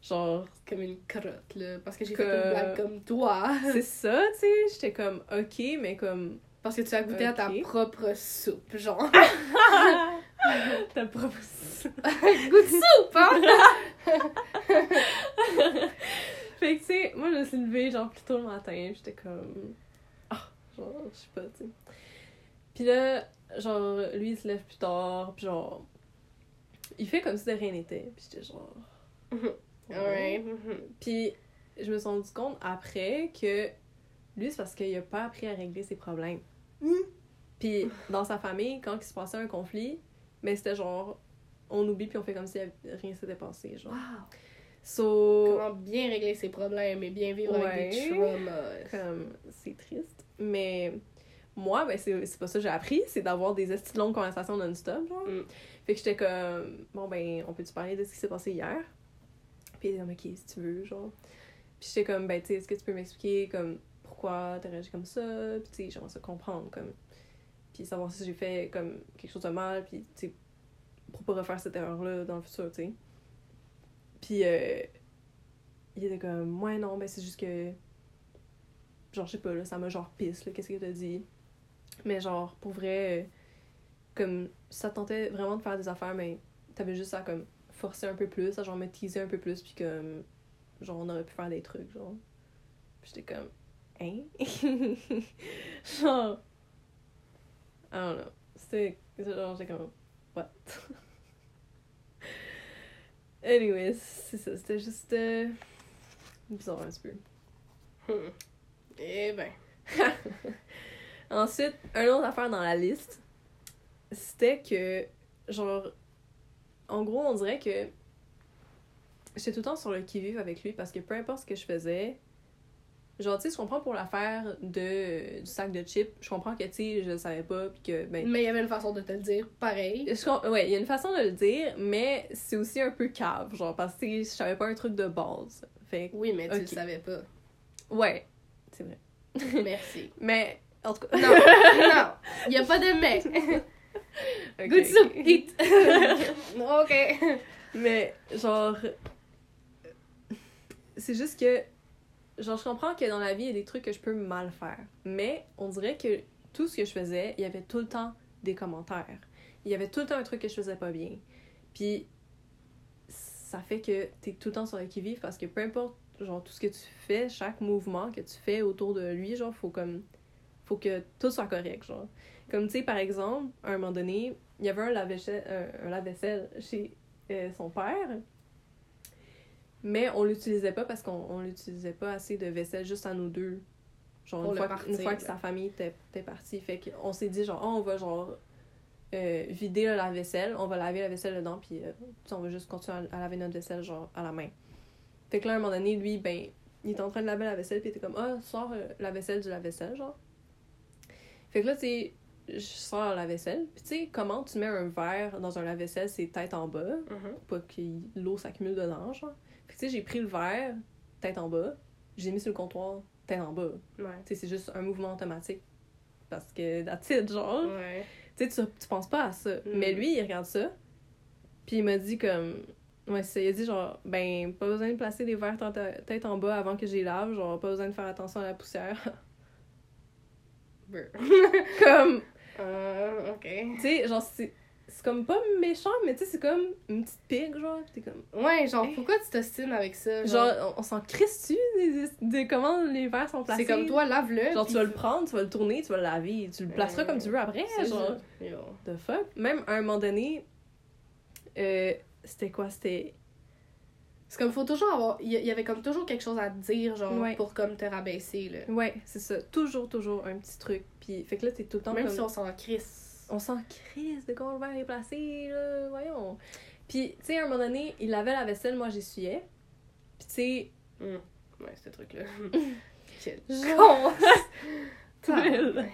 Genre, Comme une crotte, là. Parce que j'ai Que- fait une blague comme toi. c'est ça, tu sais? J'étais comme, ok, mais comme. Parce que tu as goûté à ta propre soupe, genre. Ta propre. Goût de soupe, hein? Fait que, tu sais, moi, je me suis levée, genre, plus tôt le matin, pis j'étais comme. Ah, genre, je sais pas, tu sais. Pis là, genre, lui, il se lève plus tard, pis genre. Il fait comme si de rien n'était, pis j'étais genre. Ouais. mhm. Puis je me suis rendu compte après que lui, c'est parce qu'il a pas appris à régler ses problèmes. Puis dans sa famille, quand il se passait un conflit, mais c'était genre, on oublie puis on fait comme si rien s'était passé, genre. Wow. So, Comment bien régler ses problèmes et bien vivre avec des traumas. comme, c'est triste. Mais moi, ben, c'est c'est pas ça que j'ai appris, c'est d'avoir des longues conversations non-stop, genre. Mm. Fait que j'étais comme, bon, ben, on peut-tu parler de ce qui s'est passé hier? Puis il était comme, ok, si tu veux, genre. Puis j'étais comme, ben, tu sais, est-ce que tu peux m'expliquer, comme, pourquoi t'as réagi comme ça? Puis tu sais, j'aimerais ça comprendre, comme. puis savoir si j'ai fait comme quelque chose de mal, puis tu sais, pour pas refaire cette erreur-là dans le futur, tu sais. Puis euh, il était comme, ouais, non, mais c'est juste que. Genre, je sais pas, là, ça m'a genre pisse, là, qu'est-ce que t'as dit? Mais genre, pour vrai, euh, comme ça tentait vraiment de faire des affaires, mais t'avais juste à comme forcer un peu plus, à genre me teaser un peu plus, puis comme, genre, on aurait pu faire des trucs, genre. J'étais comme, hein? genre. I don't know. C'était. Genre, j'étais comme, what? Anyways, c'est ça, c'était juste. euh, bizarre un petit peu. Hmm. Eh ben. Ensuite, un autre affaire dans la liste, c'était que, genre, en gros, on dirait que j'étais tout le temps sur le qui-vive avec lui parce que peu importe ce que je faisais, genre, tu sais, je comprends pour l'affaire de, du sac de chips, je comprends que, tu sais, je le savais pas, puis que, ben. Mais il y avait une façon de te le dire pareil. Je ouais, il y a une façon de le dire, mais c'est aussi un peu cave, genre, parce que je savais pas un truc de base. Fait Oui, mais tu le savais pas. ouais, c'est vrai. Merci. Mais, en tout cas. Non, non, il y a pas de mais. Ok, Good soup, eat. ok. Mais, genre. C'est juste que. Genre, je comprends que dans la vie, il y a des trucs que je peux mal faire. Mais on dirait que tout ce que je faisais, il y avait tout le temps des commentaires. Il y avait tout le temps un truc que je faisais pas bien. Puis, ça fait que t'es tout le temps sur le qui-vive parce que peu importe, genre, tout ce que tu fais, chaque mouvement que tu fais autour de lui, genre, faut comme. Faut que tout soit correct, genre. Comme, tu sais, par exemple, à un moment donné, il y avait un lave-vaisselle, un, un lave-vaisselle chez euh, son père. Mais on l'utilisait pas parce qu'on on l'utilisait pas assez de vaisselle juste à nous deux. Genre, Pour une fois, que- une fois que là. sa famille était, était partie. Fait qu'on s'est dit, genre, Ah, on va, genre, euh, vider le lave-vaisselle, on va laver la vaisselle dedans, puis euh, on va juste continuer à, à laver notre vaisselle, genre, à la main. Fait que là, à un moment donné, lui, ben, il était en train de laver la vaisselle, puis il était comme, ah, sors euh, la vaisselle du lave-vaisselle, genre. Fait que là, tu sais, je sors la vaisselle, puis tu sais, comment tu mets un verre dans un lave-vaisselle, c'est tête en bas, Mhm. pas que l'eau s'accumule dedans, genre. Sais, j'ai pris le verre, tête en bas, j'ai mis sur le comptoir, tête en bas. Ouais. Tu sais, c'est juste un mouvement automatique. Parce que, that's it, genre. Ouais. Tu sais, tu, penses pas à ça. Mm. Mais lui, il regarde ça, puis il m'a dit comme... Ouais, c'est ça, il a dit genre, ben, pas besoin de placer des verres tête en bas avant que j'y lave, genre, pas besoin de faire attention à la poussière. Comme, Euh, ok. tu sais, genre, c'est c'est comme pas méchant, mais tu sais, c'est comme une petite pique, genre, t'es comme... Ouais, genre, pourquoi tu t'ostines avec ça? Genre, on, on s'en crisse-tu de, comment les verres sont placés? c'est comme toi, lave-le. Genre, tu vas le prendre, tu vas le tourner, tu vas le laver, tu le placeras Ouais. comme tu veux après, genre... The fuck? Même à un moment donné, euh, c'était quoi? C'était... C'est comme, faut toujours avoir. Il y il y avait comme toujours quelque chose à te dire, genre, Ouais. pour comme te rabaisser, là. Ouais, c'est ça. Toujours, toujours un petit truc. Puis, fait que là, t'es tout le temps Même comme... si on s'en crisse. On s'en crise de comment le verre est placé, là, voyons. Puis, tu sais, à un moment donné, il lavait la vaisselle, moi, j'essuyais. Puis, tu sais, Hum. Ouais, ce truc-là. Quel con!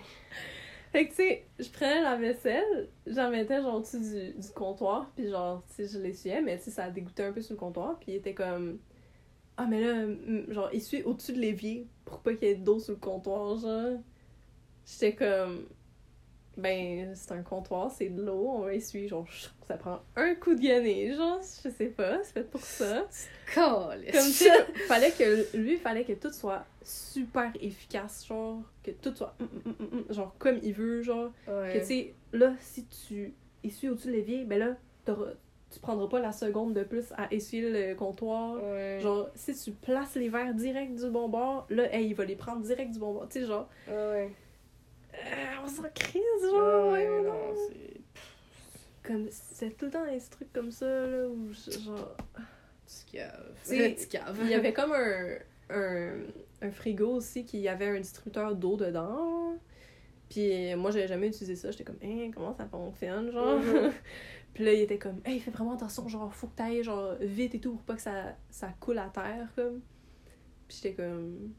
Fait que, tu sais, je prenais la vaisselle, j'en mettais genre au-dessus du, du comptoir, puis genre, tu sais, je l'essuyais, mais tu sais, ça dégoûtait un peu sur le comptoir, puis il était comme. Ah, mais là, genre, essuie au-dessus de l'évier pour pas qu'il y ait d'eau sur le comptoir, genre. J'étais comme. Ben, c'est un comptoir, c'est de l'eau, on va essuyer, genre, ça prend un coup de ganet, genre, je sais pas, c'est fait pour ça. Comme, tu sais, fallait que, lui, fallait que tout soit super efficace, genre, que tout soit, mm, mm, mm, genre, comme il veut, genre. Ouais. Que tu sais, là, si tu essuies au-dessus de l'évier, ben là, tu prendras pas la seconde de plus à essuyer le comptoir. Ouais. Genre, si tu places les verres direct du bon bord, là, hey, il va les prendre direct du bon bord. Tu sais, genre, Ouais. Euh, on s'en crise, genre, Ouais, non, c'est. Comme, c'est tout le temps des trucs comme ça, là, où, genre, Petit cave. C'est- Petit cave. il y avait comme un, un, un frigo aussi qui avait un distributeur d'eau dedans. Puis moi, j'avais jamais utilisé ça. J'étais comme, hein, comment ça fonctionne, genre? Mhm. Puis là, il était comme, hey, fais vraiment attention, genre, faut que t'ailles, genre, vite et tout, pour pas que ça, ça coule à terre, comme. Puis j'étais comme,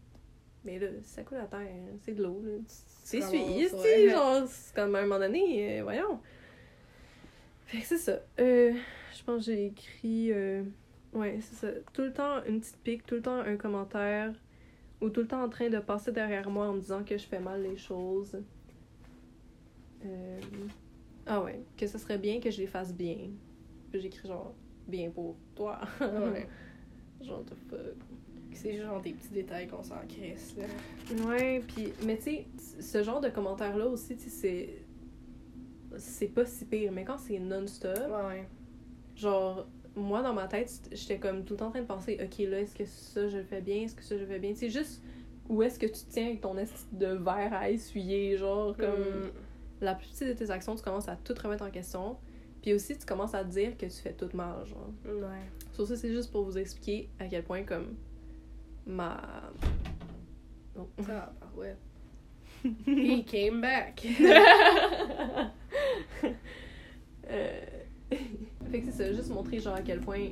mais là, ça coule à terre, c'est de l'eau, là. Tu ouais. sais, genre, c'est comme à un moment donné, euh, voyons. Fait que c'est ça. Euh, je pense que j'ai écrit, euh, ouais, c'est ça. Tout le temps une petite pique, tout le temps un commentaire, ou tout le temps en train de passer derrière moi en me disant que je fais mal les choses. Euh, Ah ouais, que ce serait bien que je les fasse bien. Puis j'écris genre bien pour toi. Ouais. genre the fuck. C'est genre des petits détails qu'on s'en crisse, là. Ouais, puis mais tu sais, ce genre de commentaires là aussi, tu sais, c'est c'est pas si pire, mais quand c'est non-stop, Ouais. genre moi dans ma tête, j'étais comme tout le temps en train de penser OK, là est-ce que ça je le fais bien, est-ce que ça je le fais bien, c'est juste où est-ce que tu tiens avec ton esti de verre à essuyer, genre comme Mm. la plupart de tes actions, tu commences à tout remettre en question. Puis aussi, tu commences à te dire que tu fais tout mal, genre. Ouais. Sur ça, c'est juste pour vous expliquer à quel point, comme, ma... Oh. Ah, bah ouais. He came back. Euh, fait que c'est ça, juste montrer, genre, à quel point...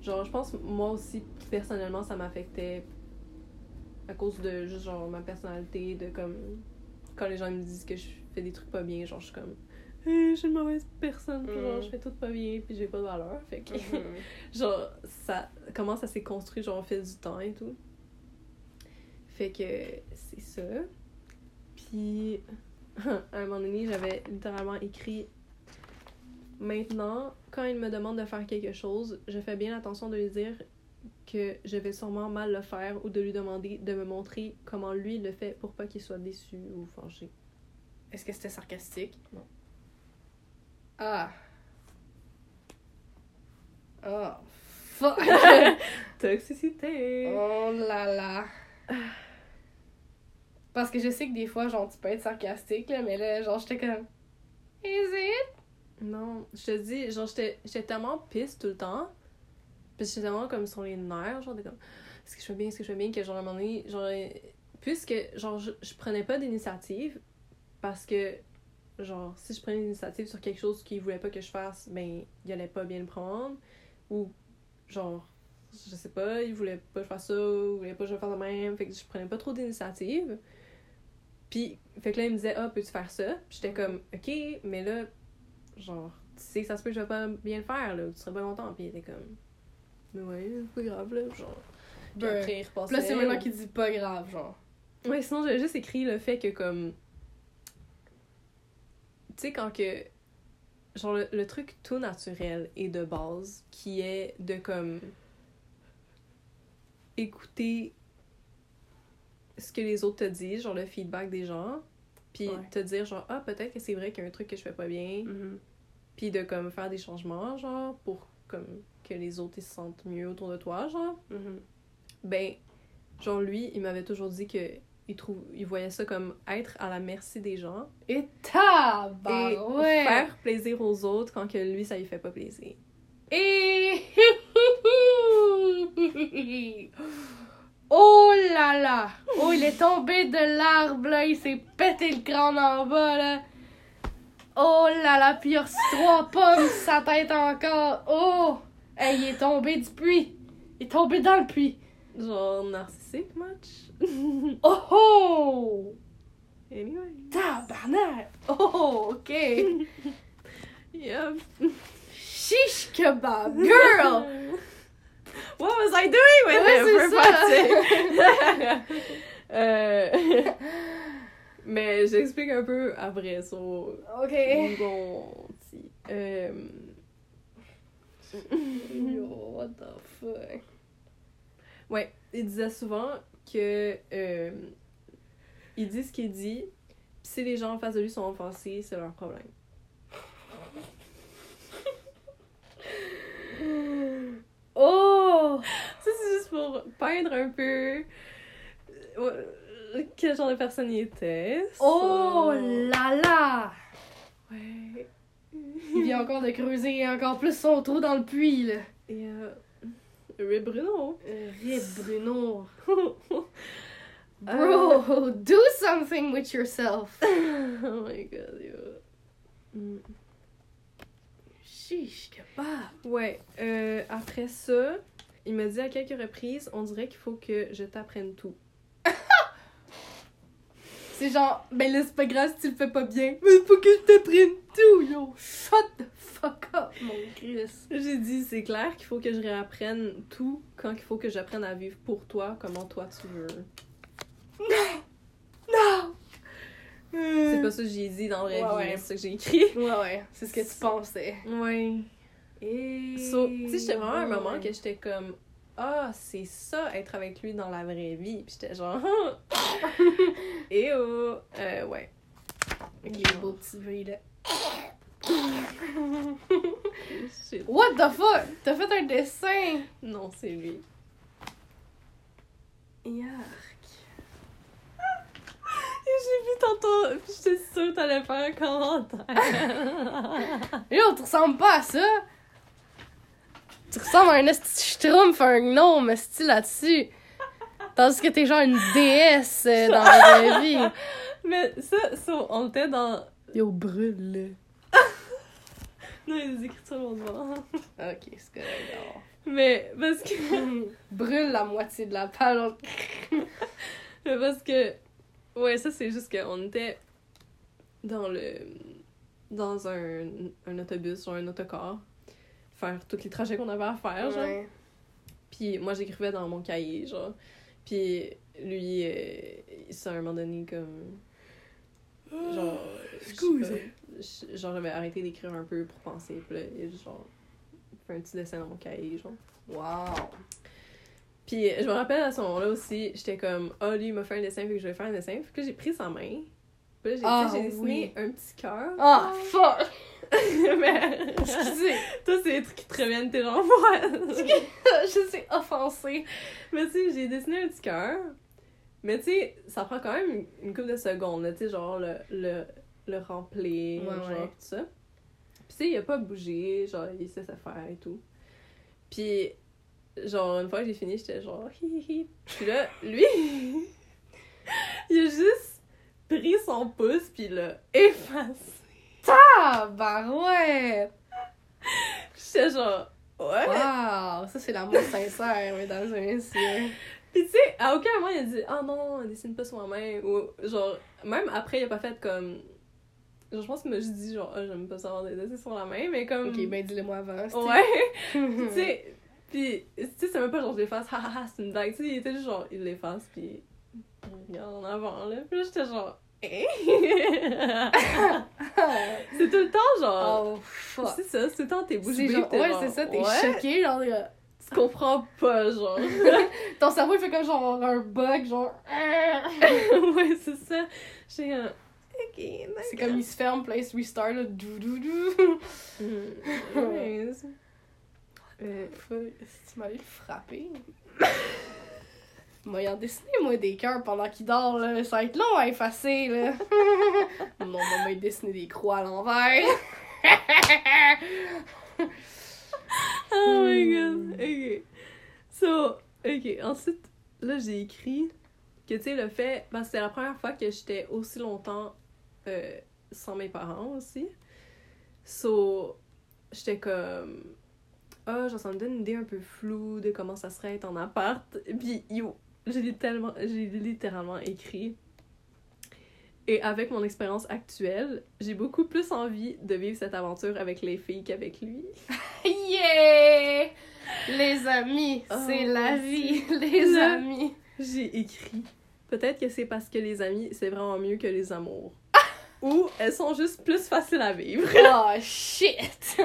Genre, je pense, moi aussi, personnellement, ça m'affectait à cause de, juste, genre, ma personnalité, de, comme... Quand les gens me disent que je fais des trucs pas bien, genre, je suis comme... Eh, je suis une mauvaise personne, puis genre, Mm. je fais tout pas bien, puis j'ai pas de valeur. Fait que... Mhm. genre, ça comment ça s'est construit, genre, au fil du temps et tout. Fait que c'est ça. Puis, à un moment donné, j'avais littéralement écrit Maintenant, quand il me demande de faire quelque chose, je fais bien attention de lui dire que je vais sûrement mal le faire ou de lui demander de me montrer comment lui le fait pour pas qu'il soit déçu ou fâché. Est-ce que c'était sarcastique? Non. Ah. Oh, fuck! Toxicité! oh là là. Parce que je sais que des fois, genre, tu peux être sarcastique, là, mais là, genre, j'étais comme... Is it? Non, je te dis, genre, j'étais j'étais tellement pisse tout le temps. Puis j'étais tellement comme sur les nerfs, genre, comme, est-ce que je fais bien, est-ce que je fais bien, que genre, à un moment donné, genre, euh, puisque, genre, je, je prenais pas d'initiative, parce que, genre, si je prenais l'initiative sur quelque chose qu'il voulait pas que je fasse, ben, il allait pas bien le prendre, ou, genre, je sais pas, il voulait pas que je fasse ça, ou il voulait pas que je fasse de même, fait que je prenais pas trop d'initiative. Puis, fait que là, il me disait, ah, peux-tu faire ça? J'étais comme, ok, mais là, genre, tu sais que ça se peut que je vais pas bien le faire, là, tu serais pas longtemps. Puis il était comme, mais ouais, c'est pas grave, là, genre. Puis Ben, après, il repassait. Puis là, c'est maintenant qu'il dit pas grave, genre. Ouais, sinon, j'avais juste écrit le fait que, comme. Tu sais, quand que. Genre, le, le truc tout naturel et de base, qui est de, comme. Écouter ce que les autres te disent, genre le feedback des gens, puis Ouais. te dire, genre, ah, peut-être que c'est vrai qu'il y a un truc que je fais pas bien, Mhm. puis de, comme, faire des changements, genre, pour, comme, que les autres ils se sentent mieux autour de toi, genre Mhm. ben genre lui il m'avait toujours dit que il trouve il voyait ça comme être à la merci des gens Et et tabarouette! faire plaisir aux autres quand que lui ça lui fait pas plaisir Et... Oh là là! Oh, il est tombé de l'arbre, là. Il s'est pété le crâne en bas, là. Oh là là, puis il a reçu trois pommes sur sa tête encore. Oh! Hey, il est tombé du puits. Il est tombé dans le puits. genre narcissique much Oh oh! anyway Tabarnak! Oh, ok. yeah Chiche kebab, girl! what was I doing with Ouais, ça. sake? euh... mais j'explique un peu après so Ok. bon euh... Yo, what the fuck? Ouais, il disait souvent que euh, il dit ce qu'il dit, pis si les gens en face de lui sont offensés, c'est leur problème. Oh! Ça, c'est juste pour peindre un peu euh, quel genre de personne il était. Oh So- là là! Ouais. Il vient encore de creuser encore plus son trou dans le puits, là. Euh, Rip Bruno. Euh, Rip Bruno. Euh, Bro, do something with yourself. oh my god, yo. Mm. Chiche kebab. Ouais, euh, après ça, il m'a dit à quelques reprises, on dirait qu'il faut que je t'apprenne tout. C'est genre, ben là, c'est pas grave si tu le fais pas bien. Mais il faut que je t'apprenne tout, yo. Shut the fuck up, mon Chris. J'ai dit, c'est clair qu'il faut que je réapprenne tout quand il faut que j'apprenne à vivre pour toi, comment toi tu veux. Non! C'est pas ça que j'ai dit dans la vraie Ouais, c'est ça que j'ai écrit. Ouais, ouais, c'est ce que tu pensais. Ouais. Et... So, tu sais, j'étais vraiment à un moment que j'étais comme ah, c'est ça être avec lui dans la vraie vie. Puis j'étais genre et oh, euh, ouais. Avec les beaux petits bruits là. What the fuck? T'as fait un dessin? Non, c'est lui. Yark. J'ai vu tantôt, puis j'étais sûre que t'allais faire un commentaire. Yo, tu ressembles pas à ça? Tu ressembles à un esti schtroumpf, un gnome, esti là-dessus. Tandis que t'es genre une déesse euh, dans la vraie vie. Mais ça, ça, on était dans. Yo, brûle Non, il y a des écritures au devant. Ok, c'est correct. alors. Mais parce que. brûle la moitié de la page. Mais parce que. Ouais, ça, c'est juste qu'on était dans le. dans un, un autobus, genre un autocar. Faire tous les trajets qu'on avait à faire, genre. Ouais. Puis moi, j'écrivais dans mon cahier, genre. Puis lui, euh, c'est à un moment donné comme. Genre. sais Excusez. pas, Genre, j'avais arrêté d'écrire un peu pour penser. Puis là, genre. fait un petit dessin dans mon cahier, genre. Wow. Puis je me rappelle à ce moment-là aussi, j'étais comme, ah, lui, il m'a fait un dessin, fait que je vais faire un dessin. Fait que j'ai pris sa main. Puis là, j'ai Ah, j'ai dessiné oui. un petit cœur. Ah, fuck! Mais. Excusez, Toi, c'est des trucs qui te reviennent, t'es genre, je suis offensée. Mais tu sais, j'ai dessiné un petit cœur. Mais tu sais, ça prend quand même une, une couple de secondes, tu sais, genre le, le, le remplir, Ouais, genre ouais. tout ça. Puis tu sais, il a pas bougé, genre il sait ça faire et tout. Puis, genre, une fois que j'ai fini, j'étais genre hi hi hi. Puis là, lui, il a juste pris son pouce, puis l'a effacé. Ah, bah ouais! J'étais genre, ouais. Wow, ça c'est l'amour sincère, mesdames et messieurs. Puis tu sais, à aucun moment il a dit Ah non, non, dessine pas sur ma main. Ou genre, même après, il a pas fait comme. Genre, je pense qu'il m'a juste dit genre, ah, j'aime pas savoir des dessins sur la main, mais comme. Ok, ben dis-le-moi avant. Ouais. tu sais, puis tu sais, c'est même pas genre je l'efface, ha ha ha, c'est une blague. Tu sais, il était juste genre, il l'efface, puis regarde en avant, là. Puis là, j'étais genre, hein? c'est tout le temps genre. oh, fuck. C'est ça, c'est tout le temps t'es bouche genre, ouais, c'est ça, t'es ouais, choqué, genre, Tu comprends pas, genre. ton cerveau il fait comme genre un bug, genre. ouais, c'est ça. J'ai un. Ok, d'accord. C'est comme il se ferme, se restart, là, dou dou dou. Euh, Fuck, est-ce que tu m'as le frapper? Moi, il en dessiné, moi, des cœurs pendant qu'il dort, là. Ça va être long à effacer, là. Mon maman m'a dessiné des croix à l'envers. Oh my god. Ok. So, ok. Ensuite, là, j'ai écrit que, tu sais, le fait. Ben, c'était la première fois que j'étais aussi longtemps euh, sans mes parents aussi. So, j'étais comme. Ah, genre, ça me donne une idée un peu floue de comment ça serait être en appart. Puis, yo, j'ai littéralement, j'ai littéralement écrit. Et avec mon expérience actuelle, j'ai beaucoup plus envie de vivre cette aventure avec les filles qu'avec lui. Yeah! Les amis, Oh, c'est la vie, les Là. amis. J'ai écrit. Peut-être que c'est parce que les amis, c'est vraiment mieux que les amours. Ou elles sont juste plus faciles à vivre. Oh shit!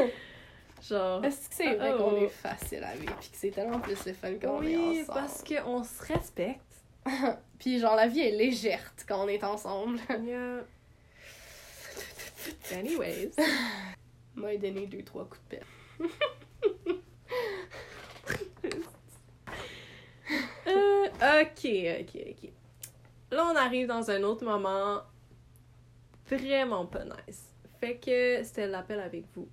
Genre. Est-ce que c'est vrai Oh. qu'on est facile à vivre pis que c'est tellement plus le fun quand on est Oui, ensemble? parce qu'on se respecte. Pis genre la vie est légère quand on est ensemble. Yeah. Anyways. M'a donné deux, trois coups de pelle. Euh, ok, ok, ok. Là, on arrive dans un autre moment vraiment pas nice. Fait que c'était l'appel avec vous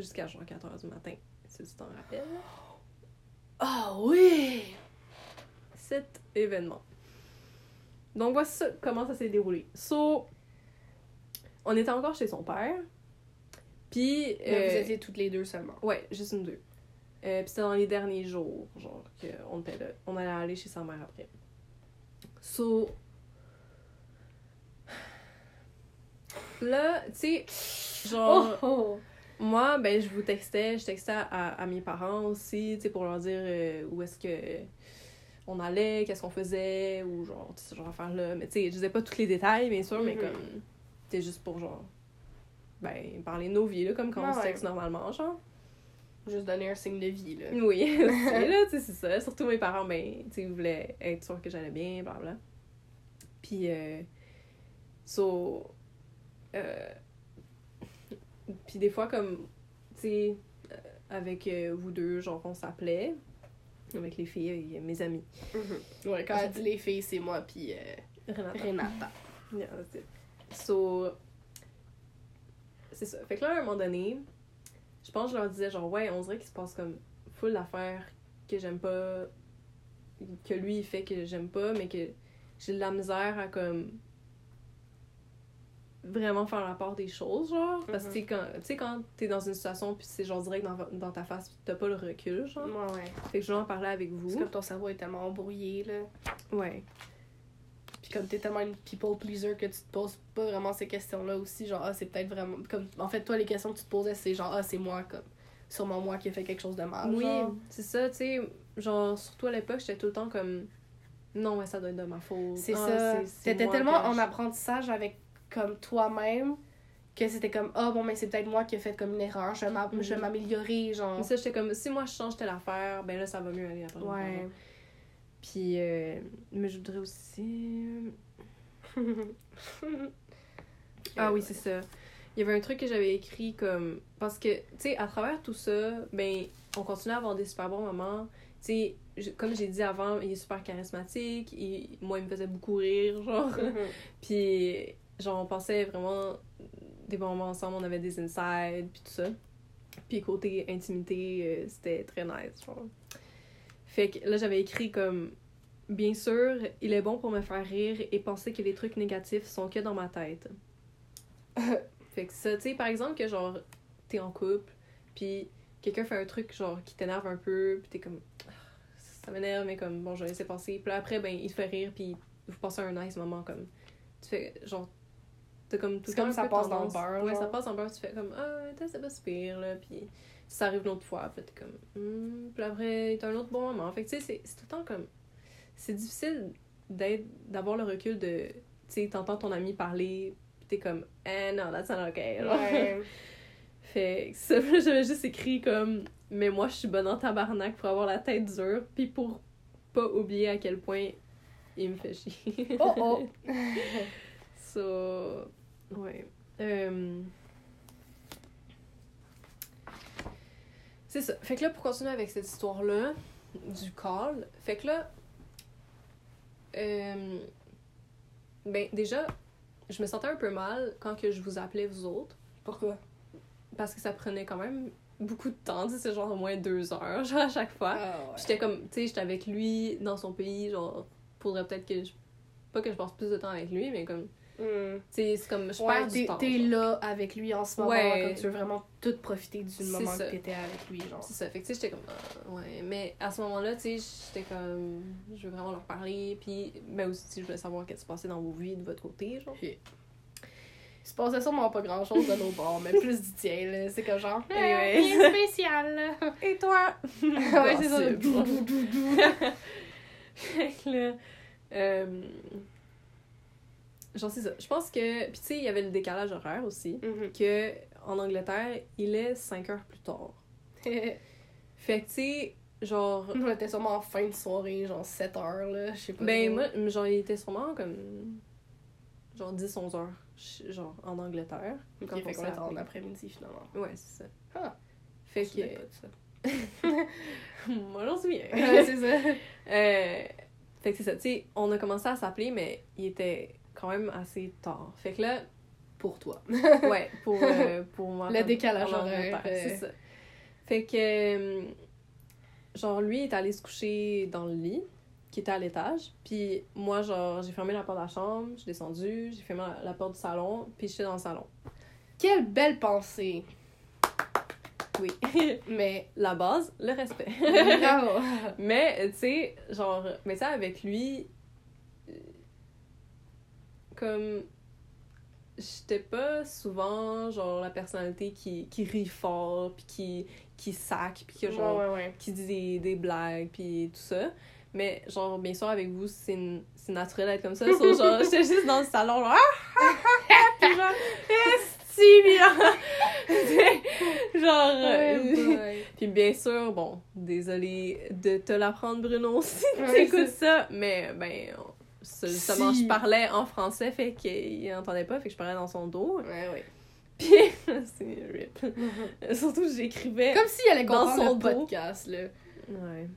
jusqu'à genre 4h du matin, si tu t'en rappelles. Ah oui! cet événement. Donc voici ça- comment ça s'est déroulé. So, on était encore chez son père. Puis, vous euh, étiez toutes les deux seulement. ouais, juste une deux. Euh, puis c'était dans les derniers jours, genre, qu'on était là. On allait aller chez sa mère après. So, là, tu sais, genre, Oh, oh. Moi, ben, je vous textais, je textais à, à mes parents aussi, tu sais, pour leur dire euh, où est-ce que on allait, qu'est-ce qu'on faisait, ou genre, tu sais, ce genre d'affaires-là. Mais tu sais, je disais pas tous les détails, bien sûr, mais Mhm. comme, c'était juste pour genre, ben, parler de nos vies, là, comme quand on se ouais. texte normalement, genre. Juste donner un signe de vie, là. Oui, là, tu sais, c'est ça. Surtout mes parents, ben, tu sais, ils voulaient être sûrs que j'allais bien, blablabla. Puis, euh, so, euh, puis des fois, comme, tu sais, euh, avec euh, vous deux, genre, on s'appelait, avec les filles, avec mes amis. Mhm. Ouais, quand elle dit les filles, c'est moi puis euh, Renata. Renata. Yeah. So, c'est ça. Fait que là, à un moment donné, je pense que je leur disais, genre, ouais, on dirait qu'il se passe comme full d'affaires que j'aime pas, que lui, il fait que j'aime pas, mais que j'ai de la misère à, comme, vraiment faire la part des choses, genre. Parce que, Mhm. tu sais, quand, tu sais, quand t'es dans une situation, puis c'est genre direct dans, dans ta face, t'as pas le recul, genre. Ouais, ouais. Fait que je voulais en parler avec vous. que ton cerveau est tellement embrouillé, là. Ouais. Puis comme t'es tellement une people pleaser que tu te poses pas vraiment ces questions-là aussi, genre, ah, c'est peut-être vraiment. Comme, en fait, toi, les questions que tu te posais, c'est genre, ah, c'est moi, comme. Sûrement moi qui ai fait quelque chose de mal. Oui, c'est ça, tu sais. Genre, surtout à l'époque, j'étais tout le temps comme. Non, ouais, ça doit être de ma faute. C'est Ah, ça. c'est- c'est T'étais tellement en apprentissage avec, comme, toi-même, que c'était comme, ah, bon, mais c'est peut-être moi qui ai fait comme une erreur, je vais Mhm. m'améliorer, genre. Mais ça, j'étais comme, si moi je change telle affaire, ben là, ça va mieux aller après. Ouais. Puis, euh, mais je voudrais aussi. Ah oui, c'est ça. Il y avait un truc que j'avais écrit comme. Parce que, tu sais, à travers tout ça, ben, on continue à avoir des super bons moments. Tu sais, comme j'ai dit avant, il est super charismatique. Il, moi, il me faisait beaucoup rire, genre. Mhm. Puis, genre, on passait vraiment des bons moments ensemble, on avait des insides, puis tout ça. Puis, côté intimité, euh, c'était très nice, genre. Fait que là, j'avais écrit comme Bien sûr, il est bon pour me faire rire et penser que les trucs négatifs sont que dans ma tête. fait que ça, tu sais, par exemple, que genre, t'es en couple, puis quelqu'un fait un truc, genre, qui t'énerve un peu, puis t'es comme. Ah, Ça m'énerve, mais comme, bon, je vais laisser passer. Puis là, après, ben, il te fait rire, puis vous passez un nice moment, comme. Tu fais, genre. T'as comme tout le temps ça passe dans le beurre, Ouais, ça passe dans le beurre, tu fais comme, ah, c'est pas si pire, là, puis ça arrive une autre fois, puis t'es comme, hmm, puis après, t'as un autre bon moment. Fait que, tu sais, c'est, tout le temps comme. C'est difficile d'être, d'avoir le recul de. Tu sais, t'entends ton ami parler, puis t'es comme, eh non, that's not okay. Ouais. Fait que ça, j'avais juste écrit comme, mais moi, je suis bonne en tabarnak pour avoir la tête dure, puis pour pas oublier à quel point il me fait chier. Oh oh! So, ouais. Euh, C'est ça. Fait que là, pour continuer avec cette histoire-là, du call, fait que là, euh, ben déjà, je me sentais un peu mal quand que je vous appelais vous autres, Pourquoi? parce que ça prenait quand même beaucoup de temps, c'est genre au moins deux heures, genre à chaque fois. Ah, ouais. J'étais comme, tu sais, j'étais avec lui dans son pays, genre, faudrait peut-être que je. Pas que je passe plus de temps avec lui, mais comme, Sais, c'est comme, je Ouais, perds du temps. t'es là avec lui en ce moment, Ouais. comme tu veux vraiment tout profiter du moment ça. que t'étais avec lui, genre. C'est ça, fait que tu sais, j'étais comme, ah, ouais, mais à ce moment-là, tu sais, j'étais comme, je veux vraiment leur parler, puis, mais aussi, je voulais savoir qu'est-ce qui se passait dans vos vies de votre côté, genre. Il se passait sûrement pas grand chose de nos bords, mais plus du tien, là. C'est comme genre, Anyway. hey, spécial. Et toi? ouais, c'est ça. dou, dou, dou, dou. Fait que là, euh, genre, c'est ça. Je pense que, puis tu sais, il y avait le décalage horaire aussi, Mhm. que en Angleterre, il est 5 heures plus tard. Fait que, tu sais, genre, On était sûrement en fin de soirée, genre 7 heures, là. Je sais pas. Ben, moi, genre, il était sûrement comme. Genre 10-11 heures, genre, en Angleterre. Ok, quand fait on qu'on était en après-midi, finalement. Ouais, c'est ça. Ah. Fait que. pas de ça. Moi, j'en souviens. Ouais, c'est ça. Euh, fait que c'est ça, tu sais, on a commencé à s'appeler, mais il était quand même assez tard. Fait que là, Pour toi. ouais, pour, euh, pour moi. Le décalage horaire, Angleterre, euh. C'est ça. Fait que, euh, genre, lui est allé se coucher dans le lit, qui était à l'étage. Puis moi, genre, j'ai fermé la porte de la chambre, je suis descendue, j'ai fermé la, la porte du salon, puis j'étais dans le salon. Quelle belle pensée. Oui. Mais. la base, le respect. Bravo. Mais, tu sais, genre, mais ça avec lui, comme, j'étais pas souvent, genre, la personnalité qui, qui rit fort, puis qui, qui sac, puis que, genre, ouais, ouais, ouais. qui dit des, des blagues, puis tout ça. Mais genre, bien sûr, avec vous, c'est naturel d'être comme ça. So, genre, j'étais juste dans le salon, genre, puis genre, genre, genre, euh, puis bien sûr, bon, désolé de te l'apprendre, Bruno, si Ouais, tu écoutes ça, mais ben, justement, Si. je parlais en français, fait qu'il entendait pas, fait que je parlais dans son dos. Ouais, ouais. Puis, c'est rip. Surtout, j'écrivais. Comme si elle allait Dans comprendre son le dos. podcast, là. Ouais.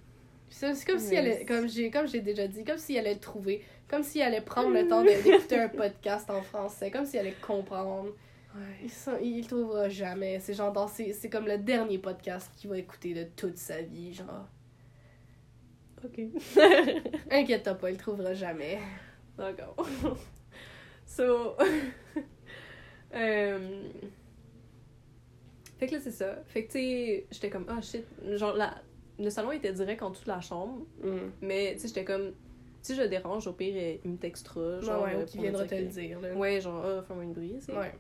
C'est comme si elle, comme j'ai comme j'ai déjà dit, comme si elle allait trouver, comme si elle allait prendre le temps d'écouter un podcast en français, comme si elle allait comprendre. Ouais. Il, il trouvera jamais. C'est genre dans c'est comme le dernier podcast qu'il va écouter de toute sa vie, genre. Ok. Inquiète-toi pas, il le trouvera jamais. D'accord. so. euh... Fait que là, c'est ça. Fait que, tu sais, j'étais comme, ah shit. Genre, la... le salon était direct en dessous de la chambre. Mm. Mais, tu sais, j'étais comme, si je le dérange, au pire, il me textera. Genre, ouais, euh, qui viendra te le dire, là. Ouais, genre, ah, fais-moi une c'est Ouais.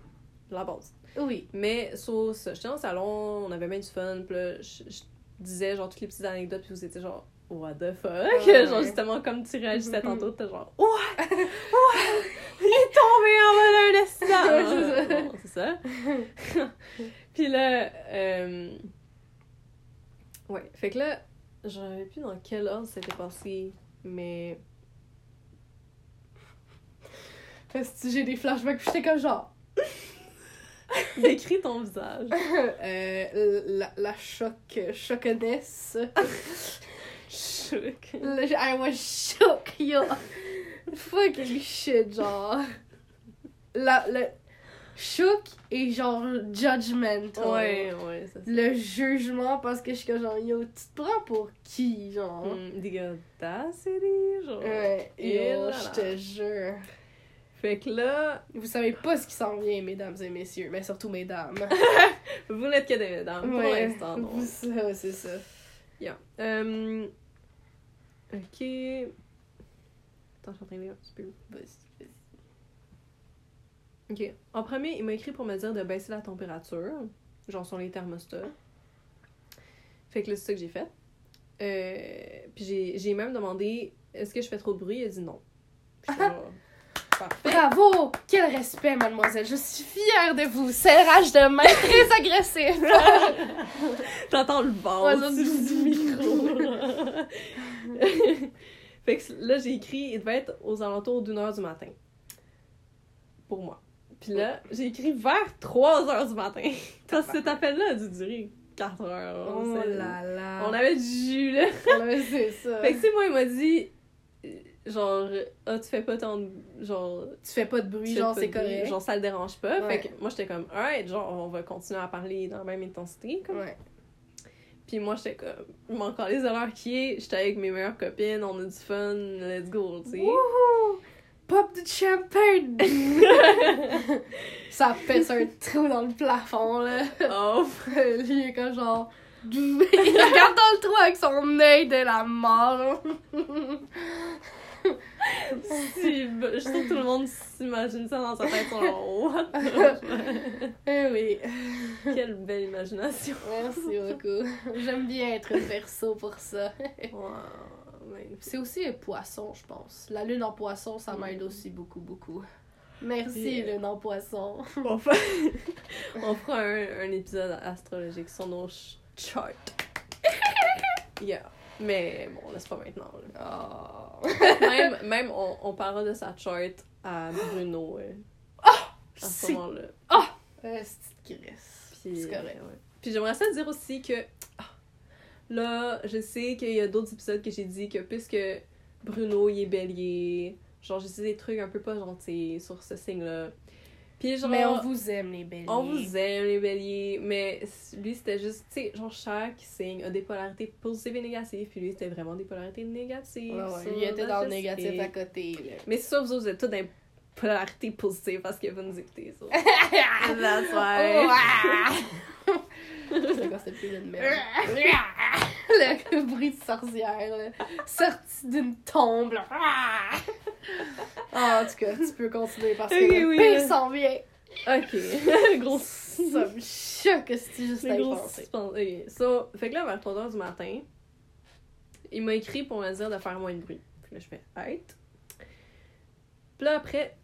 la base. Oui. Mais, so, ça, j'étais dans le salon, on avait bien du fun, pis là, je, je disais, genre, toutes les petites anecdotes, puis vous étiez genre, what the fuck? Ouais. genre, justement, comme tu réagissais Mhm. tantôt, t'es genre, what? What? Il est tombé en bas d'un! Ouais, Bon, c'est ça. puis là, euh... ouais, fait que là, je savais plus dans quel ordre c'était passé, mais. Parce que j'ai des flashbacks, j'étais comme genre. Décris ton visage. euh, la, la choc, choconesse. Le- I was shook, yo. Fucking shit, genre. La, le shook et genre judgmental. Ouais, ouais, ça. Le jugement parce que je suis genre, yo, tu te prends pour qui, genre? The audacity, genre. Ouais, Et yo, je te jure. Fait que là, Vous savez pas ce qui s'en vient, mesdames et messieurs, mais surtout mesdames. vous n'êtes que des mesdames pour Ouais, l'instant, ça, c'est ça. Yeah. Euh, ok. Attends, je suis en train de lire un petit peu. Vas-y, Ok. En premier, il m'a écrit pour me dire de baisser la température. Genre sur les thermostats. Fait que là, c'est ça que j'ai fait. Euh, puis j'ai, j'ai même demandé est-ce que je fais trop de bruit? Il a dit non. Puis j'étais genre, parfait. Bravo! Quel respect, mademoiselle. Je suis fière de vous. Serrage de main très agressif. T'entends le vent Ouais, du micro. fait que là, j'ai écrit, il devait être aux alentours d'une heure du matin. Pour moi. Puis là, j'ai écrit vers 3 heures du matin. Parce que cet appel-là a dû durer 4 heures. Oh C'est- là là. On avait du jus, là. Ouais, c'est ça. Fait que, tu sais, moi, il m'a dit, euh, genre, ah, tu fais pas ton. Genre, Tu fais pas de bruit, genre, c'est de bruit. correct. Genre, ça le dérange pas. Ouais. Fait que moi, j'étais comme, alright, genre, on va continuer à parler dans la même intensité. Comme. Ouais. Puis moi, j'étais comme, je m'en de l'heure qui est, j'étais avec mes meilleures copines, on a du fun, let's go, tu sais. Wouhou! Pop de champagne! ça pète un trou dans le plafond, là. oh, Lui, il est comme genre. il regarde dans le trou avec son œil de la mort. Si, je sûre que tout le monde s'imagine ça dans sa tête, genre, what the- eh oui. Quelle belle imagination. Merci beaucoup. J'aime bien être perso pour ça. Wow. C'est aussi un poisson, je pense. La lune en poisson, ça m'aide aussi beaucoup, beaucoup. Merci, Yeah. lune en poisson. On fera, on fera un, un épisode astrologique sur nos ch- charts. Yeah. Mais bon, laisse pas maintenant. là. Oh. Même, même on, on parlera de sa chart à Bruno euh, à ce C'est. moment-là. Euh, c'est une crisse. Puis, C'est correct. ouais. Puis j'aimerais ça dire aussi que ah, là, je sais qu'il y a d'autres épisodes que j'ai dit que puisque Bruno il est bélier, genre j'ai dit des trucs un peu pas gentils sur ce signe-là. Puis genre Mais on vous aime, les béliers. on vous aime les béliers, mais lui c'était juste, tu sais, genre chaque signe a des polarités positives et négatives, puis lui c'était vraiment des polarités négatives. Ouais, il était dans le négatif à côté. là. Mais c'est sûr, vous autres, vous êtes tous dans les polarités positives parce que vous nous écoutez, ça. That's why. C'est merde? Le bruit de sorcière, là, sorti d'une tombe. Là. Ah, en tout cas, tu peux continuer parce que Ok, le oui, pire s'en vient. Ok. Gros Ça me choque si juste à penser. Ok. So, fait que là, vers 3h du matin, il m'a écrit pour me dire de faire moins de bruit. Puis là, je fais Hête. Puis là, après,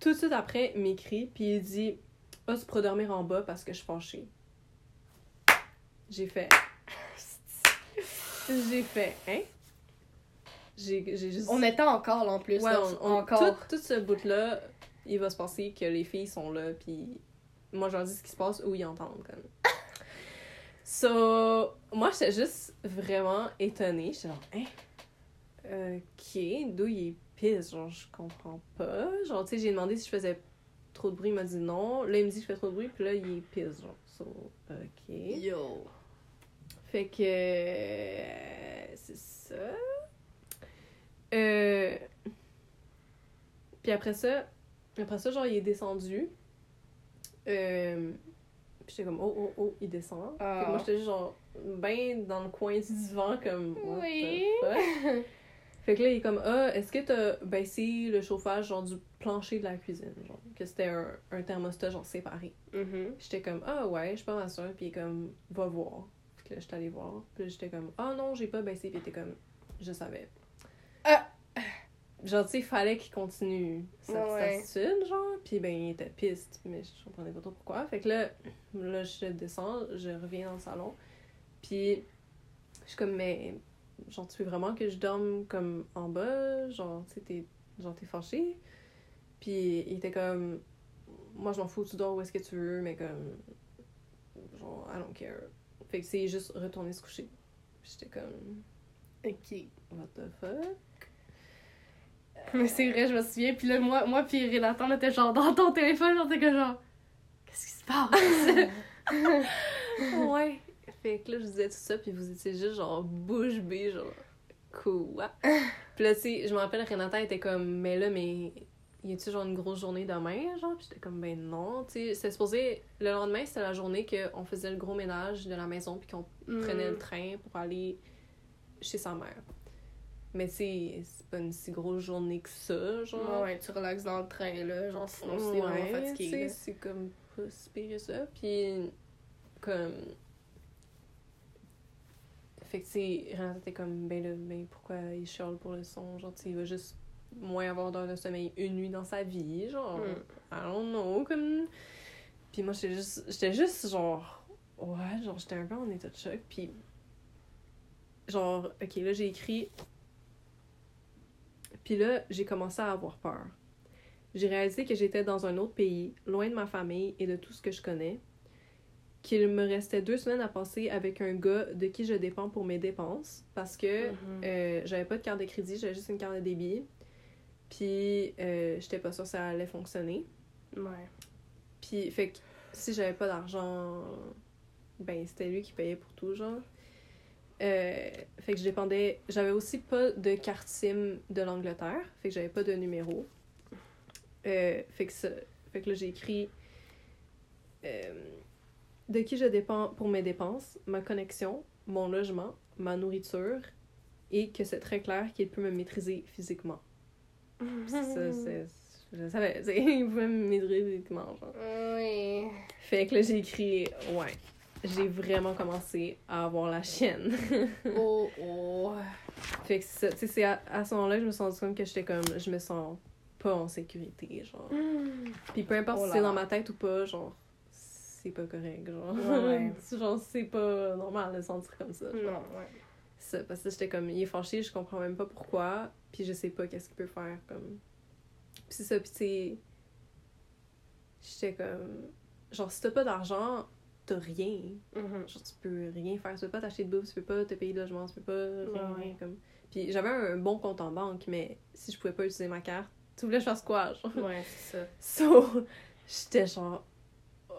tout de suite après, il m'écrit, puis il dit Ah, tu pourras dormir en bas parce que je suis fâchée. J'ai fait. J'ai fait, hein? J'ai juste. On était encore là en plus. Ouais, là, on, on- encore. Tout, tout ce bout-là, il va se passer que les filles sont là, puis moi, je leur dis ce qui se passe ou ils entendent, comme. So, moi, j'étais juste vraiment étonnée. J'étais genre, hein? Ok, d'où il pisse? Genre, je comprends pas. Genre, tu sais, j'ai demandé si je faisais trop de bruit, il m'a dit non. Là, il me dit que je fais trop de bruit, puis là, il pisse, genre. So, ok. Yo. Fait que. euh, c'est ça. Euh. Puis après ça. Après ça, genre, il est descendu. Euh. Puis j'étais comme, oh, oh, oh, il descend. Ah. Fait que moi, j'étais juste genre, ben dans le coin du divan, comme. What Oui. the fuck? Fait que là, il est comme, ah, est-ce que t'as baissé le chauffage, genre, du plancher de la cuisine? Genre, que c'était un, un thermostat, genre, séparé. Mhm. J'étais comme, ah ouais, je suis pas ma soeur, puis il est comme, va voir. Puis là, j'étais allée voir. Puis j'étais comme, ah non, j'ai pas baissé, puis était comme, je savais. Ah! Genre, tu sais, fallait qu'il continue sa Ouais. attitude, genre, puis ben, il était piste, mais je comprenais pas trop pourquoi. Fait que là, là, je descends, je reviens dans le salon, puis je suis comme, mais, genre, tu veux vraiment que je dorme comme en bas? Genre, tu sais, t'es, genre, t'es fâché? Puis il était comme, moi je m'en fous, tu dors où est-ce que tu veux, mais comme, genre, I don't care. Fait que c'est juste retourner se coucher. J'étais comme, Ok. what the fuck? Mais c'est vrai, je me souviens. Puis là, moi, moi puis Renata, on était genre dans ton téléphone, on était que genre. Qu'est-ce qui se passe? ouais. Fait que là, je disais tout ça, puis vous étiez juste genre bouche bée, genre, quoi? Puis là, tu sais, je me rappelle, Renata était comme, mais là, mais y a-tu genre une grosse journée demain, genre? Puis j'étais comme, ben non, tu sais, c'était supposé, le lendemain, c'était la journée qu'on faisait le gros ménage de la maison, puis qu'on prenait le train pour aller chez sa mère. Mais tu sais, c'est pas une si grosse journée que ça, genre. Ouais, tu relaxes dans le train, là. Genre, sinon, c'est vraiment Ouais, fatigué. tu sais, là. C'est comme pas si pire ça. Puis, comme. Fait que, tu sais, Renata était comme, ben là, ben pourquoi il chiale pour le son? Genre, tu sais, il va juste moins avoir d'heures de sommeil une nuit dans sa vie. Genre, Mm. I don't know, comme. Puis moi, j'étais juste, j'étais juste genre, ouais, genre, j'étais un peu en état de choc. Puis, genre, ok, là, j'ai écrit. Puis là, j'ai commencé à avoir peur. J'ai réalisé que j'étais dans un autre pays, loin de ma famille et de tout ce que je connais. Qu'il me restait deux semaines à passer avec un gars de qui je dépends pour mes dépenses. Parce que Mhm. euh, j'avais pas de carte de crédit, j'avais juste une carte de débit. Puis euh, j'étais pas sûre que ça allait fonctionner. Ouais. Puis, fait que si j'avais pas d'argent, ben c'était lui qui payait pour tout, genre. Euh, fait que je dépendais. J'avais aussi pas de carte SIM de l'Angleterre, fait que j'avais pas de numéro. Euh, fait que ça. Fait que là, j'ai écrit. de qui je dépends pour mes dépenses, ma connexion, mon logement, ma nourriture, et que c'est très clair qu'il peut me maîtriser physiquement. Ça, c'est. Je savais, il pouvait me maîtriser physiquement, genre. Oui. Fait que là, j'ai écrit, ouais, j'ai vraiment commencé à avoir la chienne. Oh, oh. fait que c'est ça, tu sais, c'est à, à ce moment-là que je me suis rendu compte que j'étais comme, je me sens pas en sécurité, genre. Puis peu importe Oh si c'est dans ma tête ou pas, genre, c'est pas correct, genre. Ouais, genre, c'est pas normal de se sentir comme ça. Non, ouais. Ça, parce que j'étais comme, il est fâché, je comprends même pas pourquoi, puis je sais pas qu'est-ce qu'il peut faire, comme. Puis c'est ça, puis tu. J'étais comme. Genre, si t'as pas d'argent, t'as rien. Mhm. Genre, tu peux rien faire. Tu peux pas t'acheter de bouffe, tu peux pas te payer de logement, tu peux pas rien, Ouais. rien, comme. Puis j'avais un bon compte en banque, mais si je pouvais pas utiliser ma carte, tu voulais que je fasse quoi, genre? Ouais, c'est ça. So, j'étais genre,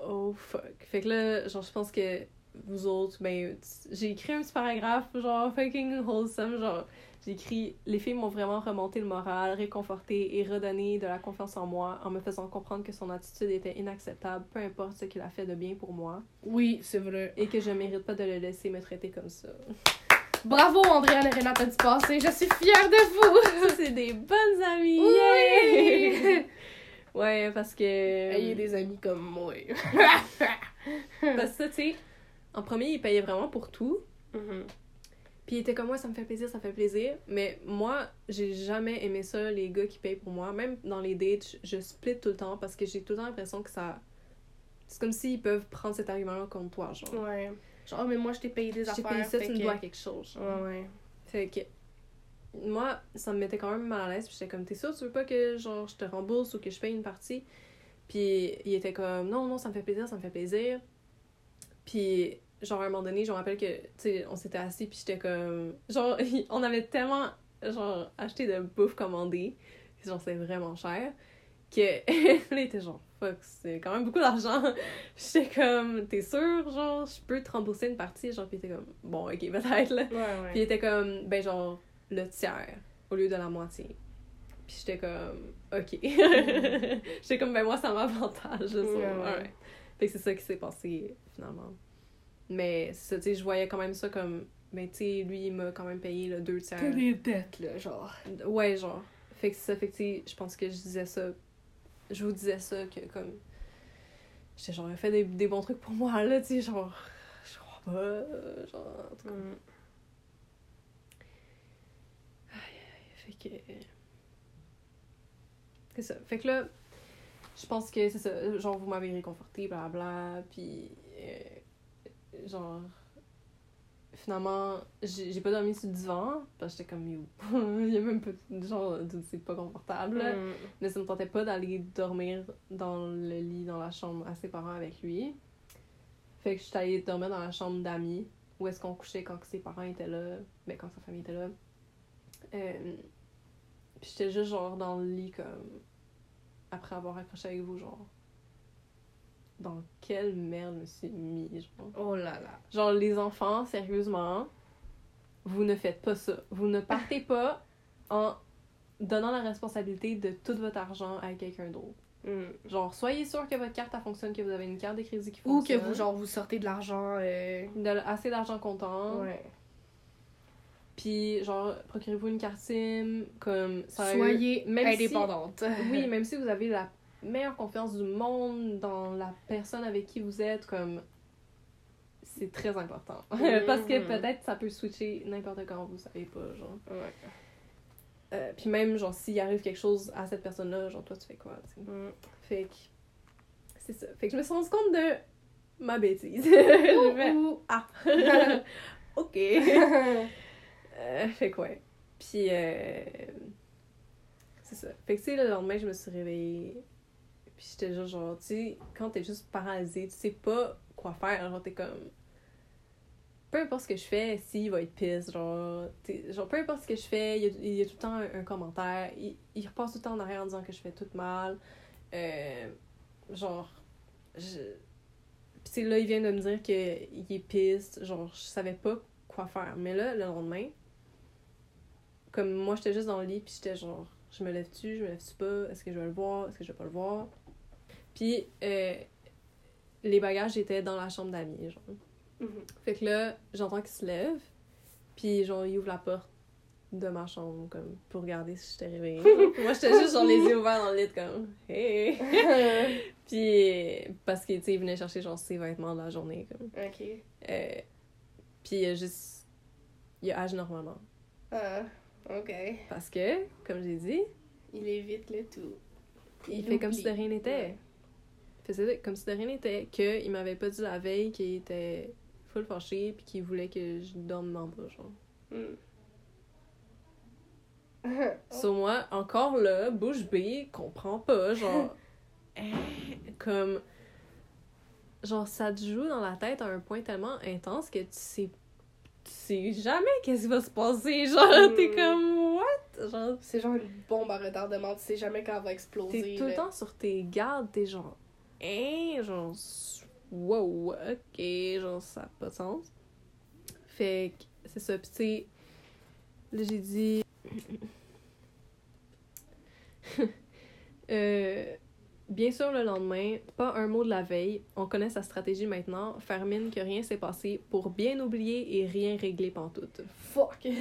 oh fuck. Fait que là, genre, je pense que vous autres, ben, j'ai écrit un petit paragraphe, genre, fucking wholesome, genre, j'ai écrit Les filles m'ont vraiment remonté le moral, réconforté et redonné de la confiance en moi en me faisant comprendre que son attitude était inacceptable, peu importe ce qu'il a fait de bien pour moi, Oui, c'est vrai. et que je mérite pas de le laisser me traiter comme ça. Bravo, Andréane et Renata du passé. Je suis fière de vous. C'est des bonnes amies! Oui. Ouais, parce que. Ayez des amis comme moi. Parce que ça, tu sais, en premier, il payait vraiment pour tout. Mhm. Puis il était comme moi, ça me fait plaisir, ça me fait plaisir. Mais moi, j'ai jamais aimé ça, les gars qui payent pour moi. Même dans les dates, je split tout le temps parce que j'ai tout le temps l'impression que ça. C'est comme s'ils peuvent prendre cet argument-là contre toi, genre. Ouais. Genre, oh, mais moi, je t'ai payé des Je affaires. payé ça, tu me dois quelque chose. genre. Ouais, ouais. Fait que. Moi, ça me mettait quand même mal à l'aise. Puis j'étais comme, t'es sûr, tu veux pas que genre, je te rembourse ou que je paye une partie? Puis il était comme, non, non, ça me fait plaisir, ça me fait plaisir. Puis, genre, à un moment donné, je me rappelle que, tu sais, on s'était assis, puis j'étais comme. Genre, on avait tellement, genre, acheté de bouffe commandée. Genre, c'est vraiment cher. Que. là, il était genre, fuck, c'est quand même beaucoup d'argent. J'étais comme, t'es sûr, genre, je peux te rembourser une partie? Genre, puis était comme, bon, ok, peut-être, là. Ouais, ouais. Puis il était comme, ben genre, le tiers au lieu de la moitié. Puis j'étais comme, ok. j'étais comme, ben moi, ça m'avantage. Ouais, ouais. Fait que c'est ça qui s'est passé, finalement. Mais, ça, tu sais, je voyais quand même ça comme, ben tu sais, lui, il m'a quand même payé le deux tiers. T'as des dettes, là, genre. Ouais, genre. Fait que ça, fait que tu sais, je pense que je disais ça. Je vous disais ça, que comme. J'étais genre, fait des, des bons trucs pour moi, là, tu sais, genre. Je crois pas. Genre, en tout cas. Mm. Fait que. C'est ça. Fait que là, je pense que c'est ça. Genre, vous m'avez réconforté, blablabla. Puis. euh, genre. Finalement, j'ai pas dormi sur le divan. Parce que j'étais comme, yo. Il y a même pas. Genre, c'est pas confortable. là. Mm. Mais ça me tentait pas d'aller dormir dans le lit, dans la chambre à ses parents avec lui. Fait que j'étais allée dormir dans la chambre d'amis, où est-ce qu'on couchait quand ses parents étaient là, ben quand sa famille était là. Euh, puis j'étais juste genre dans le lit comme après avoir accroché avec vous, genre. Dans quelle merde je me suis mis, genre. Oh là là. Genre, les enfants, sérieusement, vous ne faites pas ça. Vous ne partez pas en donnant la responsabilité de tout votre argent à quelqu'un d'autre. Mm. Genre, soyez sûr que votre carte, elle fonctionne, que vous avez une carte de crédit qui Ou que fonctionne. vous, genre, vous sortez de l'argent. euh, assez d'argent comptant. Ouais. Puis, genre, procurez-vous une carte SIM, comme... ça Soyez même si- indépendante. Oui, même si vous avez la meilleure confiance du monde dans la personne avec qui vous êtes, comme... C'est très important. Parce que peut-être ça peut switcher n'importe quand, vous savez pas, genre. Ouais. Euh, puis même, genre, s'il arrive quelque chose à cette personne-là, genre, toi, tu fais quoi, tu sais? Mm. Fait que... C'est ça. Fait que je me suis rendu compte de ma bêtise. je fais... Ah! ok! Euh, fait que ouais. Puis, euh, c'est ça. Fait que, tu sais, le lendemain, je me suis réveillée. Puis, j'étais juste genre, tu sais, quand t'es juste paralysée, tu sais pas quoi faire. Genre, t'es comme. Peu importe ce que je fais, s'il va être pisse, genre, genre, peu importe ce que je fais, il y a, il y a tout le temps un, commentaire. Il, il repasse tout le temps en arrière en disant que je fais tout mal. Euh, genre, je. Là, il vient de me dire qu'il est pisse. Genre, je savais pas quoi faire. Mais là, le lendemain, comme moi, j'étais juste dans le lit, puis j'étais genre, je me lève-tu, je me lève-tu pas, est-ce que je vais le voir, est-ce que je vais pas le voir? Puis, euh, les bagages étaient dans la chambre d'amis, genre. Mhm. Fait que là, j'entends qu'il se lève, puis genre, il ouvre la porte de ma chambre, comme, pour regarder si j'étais réveillée. moi, j'étais juste genre les yeux ouverts dans le lit, comme, hey! puis, parce que, tu sais, il venait chercher, genre, ses vêtements de la journée, comme. ok. Euh, puis, il a juste. Il agi normalement. Ah, ok. Parce que, comme j'ai dit, Il évite le tout. il Il fait comme si de rien n'était. Faisait comme si de rien n'était, qu'il m'avait pas dit la veille qu'il était full fâché, puis qu'il voulait que je dorme dans le bras, genre. Mm. Sur moi, encore là, bouche bée, comprends pas, genre. hein, comme. Genre, ça te joue dans la tête à un point tellement intense que tu sais. Tu sais jamais qu'est-ce qui va se passer, genre, t'es Mm. comme, what? Genre, C'est genre une bombe à retardement, tu sais jamais quand elle va exploser. T'es tout le temps sur tes gardes, t'es genre, hein, genre, wow, ok, genre, ça n'a pas de sens. Fait que, c'est ça, pis tu là j'ai dit. Euh, bien sûr, le lendemain, pas un mot de la veille, on connaît sa stratégie maintenant, faire mine que rien s'est passé pour bien oublier et rien régler pantoute. Fuck!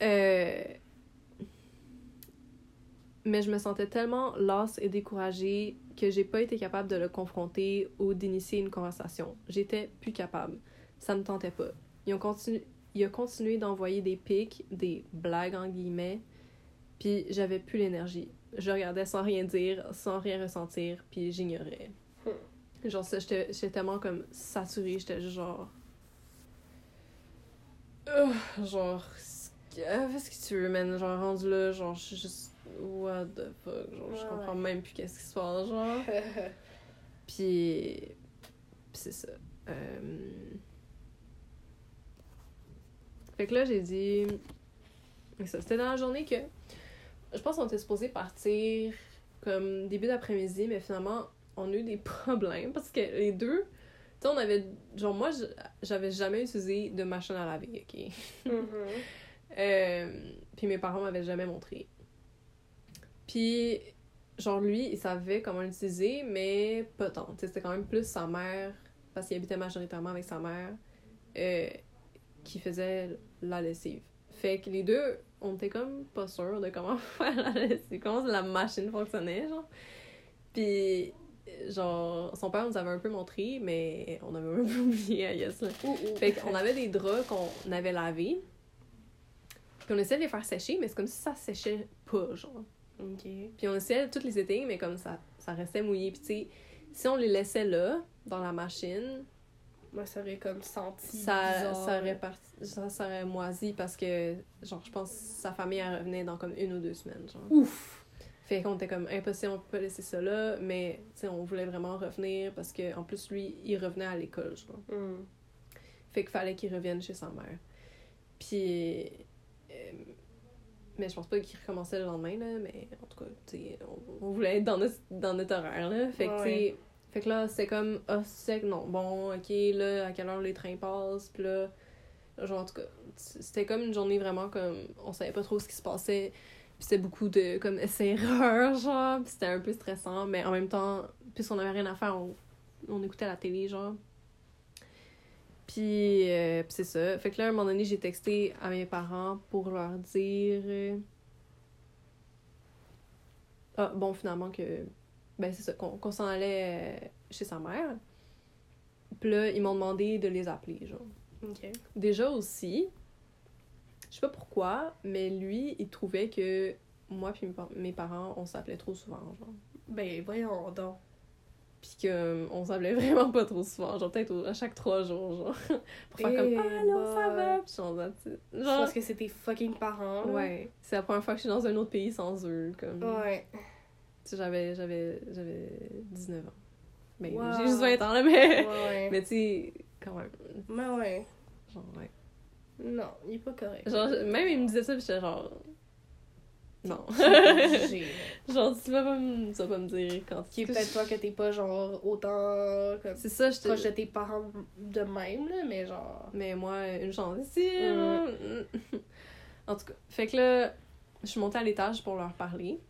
Euh, Mais je me sentais tellement lasse et découragée que j'ai pas été capable de le confronter ou d'initier une conversation. J'étais plus capable. Ça me tentait pas. Ils ont, continu... il a continué d'envoyer des pics, des blagues en guillemets, puis j'avais plus l'énergie. Je regardais sans rien dire, sans rien ressentir, puis j'ignorais. Hmm. Genre, ça, j'étais tellement comme saturée, j'étais genre. Ugh, genre, fais ce que tu veux, man? Genre, rendu là, genre, je suis juste. What the fuck? Genre, je comprends ouais. même plus qu'est-ce qui se passe, genre. Puis. puis c'est ça. Euh, Fait que là, j'ai dit. ça, C'était dans la journée que. Je pense qu'on était supposé partir comme début d'après-midi, mais finalement, on a eu des problèmes parce que les deux. Tu sais, on avait. Genre, moi, j'avais jamais utilisé de machine à laver, ok? Mhm. Euh, puis mes parents m'avaient jamais montré. Puis, genre, lui, il savait comment l'utiliser, mais pas tant. C'était quand même plus sa mère, parce qu'il habitait majoritairement avec sa mère, euh, qui faisait la lessive. Fait que les deux, on était comme pas sûrs de comment faire la lessive, comment la machine fonctionnait, genre. Puis, genre, son père nous avait un peu montré, mais on avait un peu oublié, là. Ouh, ouh. Fait qu'on avait des draps qu'on avait lavés. Puis on essayait de les faire sécher, mais c'est comme si ça séchait pas, genre. Ok. Puis on essayait toutes les éteindre, mais comme ça, ça restait mouillé. Puis tu sais, si on les laissait là, dans la machine, Moi, ça aurait comme senti. ça, ça, aurait parti, ça, ça aurait moisi parce que, genre, je pense que sa famille, elle revenait dans comme une ou deux semaines, genre. Ouf! Fait qu'on était comme impossible, on peut pas laisser ça là, mais tu sais, on voulait vraiment revenir parce que en plus, lui, il revenait à l'école, genre. Hmm. Fait qu'il fallait qu'il revienne chez sa mère. Puis. euh, mais je pense pas qu'il recommençait le lendemain, là. Mais en tout cas, tu sais, on, on voulait être dans notre, dans notre horaire, là. Fait que. Fait que là, c'était comme. Ah, c'est non, bon, ok, là, à quelle heure les trains passent. Puis là. Genre, en tout cas, c'était comme une journée vraiment comme. On savait pas trop ce qui se passait. Puis c'était beaucoup de, comme, essais-erreurs, genre. C'était un peu stressant. Mais en même temps, puisqu'on avait rien à faire, on, on écoutait la télé, genre. Puis, euh, puis c'est ça. Fait que là, à un moment donné, j'ai texté à mes parents pour leur dire. euh, Ah, bon, finalement, que. Ben, c'est ça, qu'on s'en allait euh, chez sa mère. Puis là, ils m'ont demandé de les appeler, genre. Déjà aussi, je sais pas pourquoi, mais lui, il trouvait que moi puis mes parents, on s'appelait trop souvent, genre. Ben, voyons donc. Puis qu'on s'appelait vraiment pas trop souvent, genre peut-être à chaque trois jours, genre. pour faire comme Eh Ah, allô, ça boy. va? Puis genre, it. Je Genre, pense que c'est tes fucking parents. là. ouais. C'est la première fois que je suis dans un autre pays sans eux, comme. Ouais. Tu sais, j'avais, j'avais, j'avais 19 ans. Wow. j'ai juste 20 ans, là, mais. Ouais. Mais tu sais, quand même. Mais ouais. Genre, ouais. Non, il est pas correct. Genre, même il me disait ça, puis j'étais genre. Non. Genre, tu vas pas me, tu vas pas me dire quand. Qui est peut-être toi que t'es pas genre autant comme C'est ça, je proche de te. tes parents de même, là, mais genre. Mais moi, une chance ici. Mm. en tout cas. Fait que là, je suis montée à l'étage pour leur parler.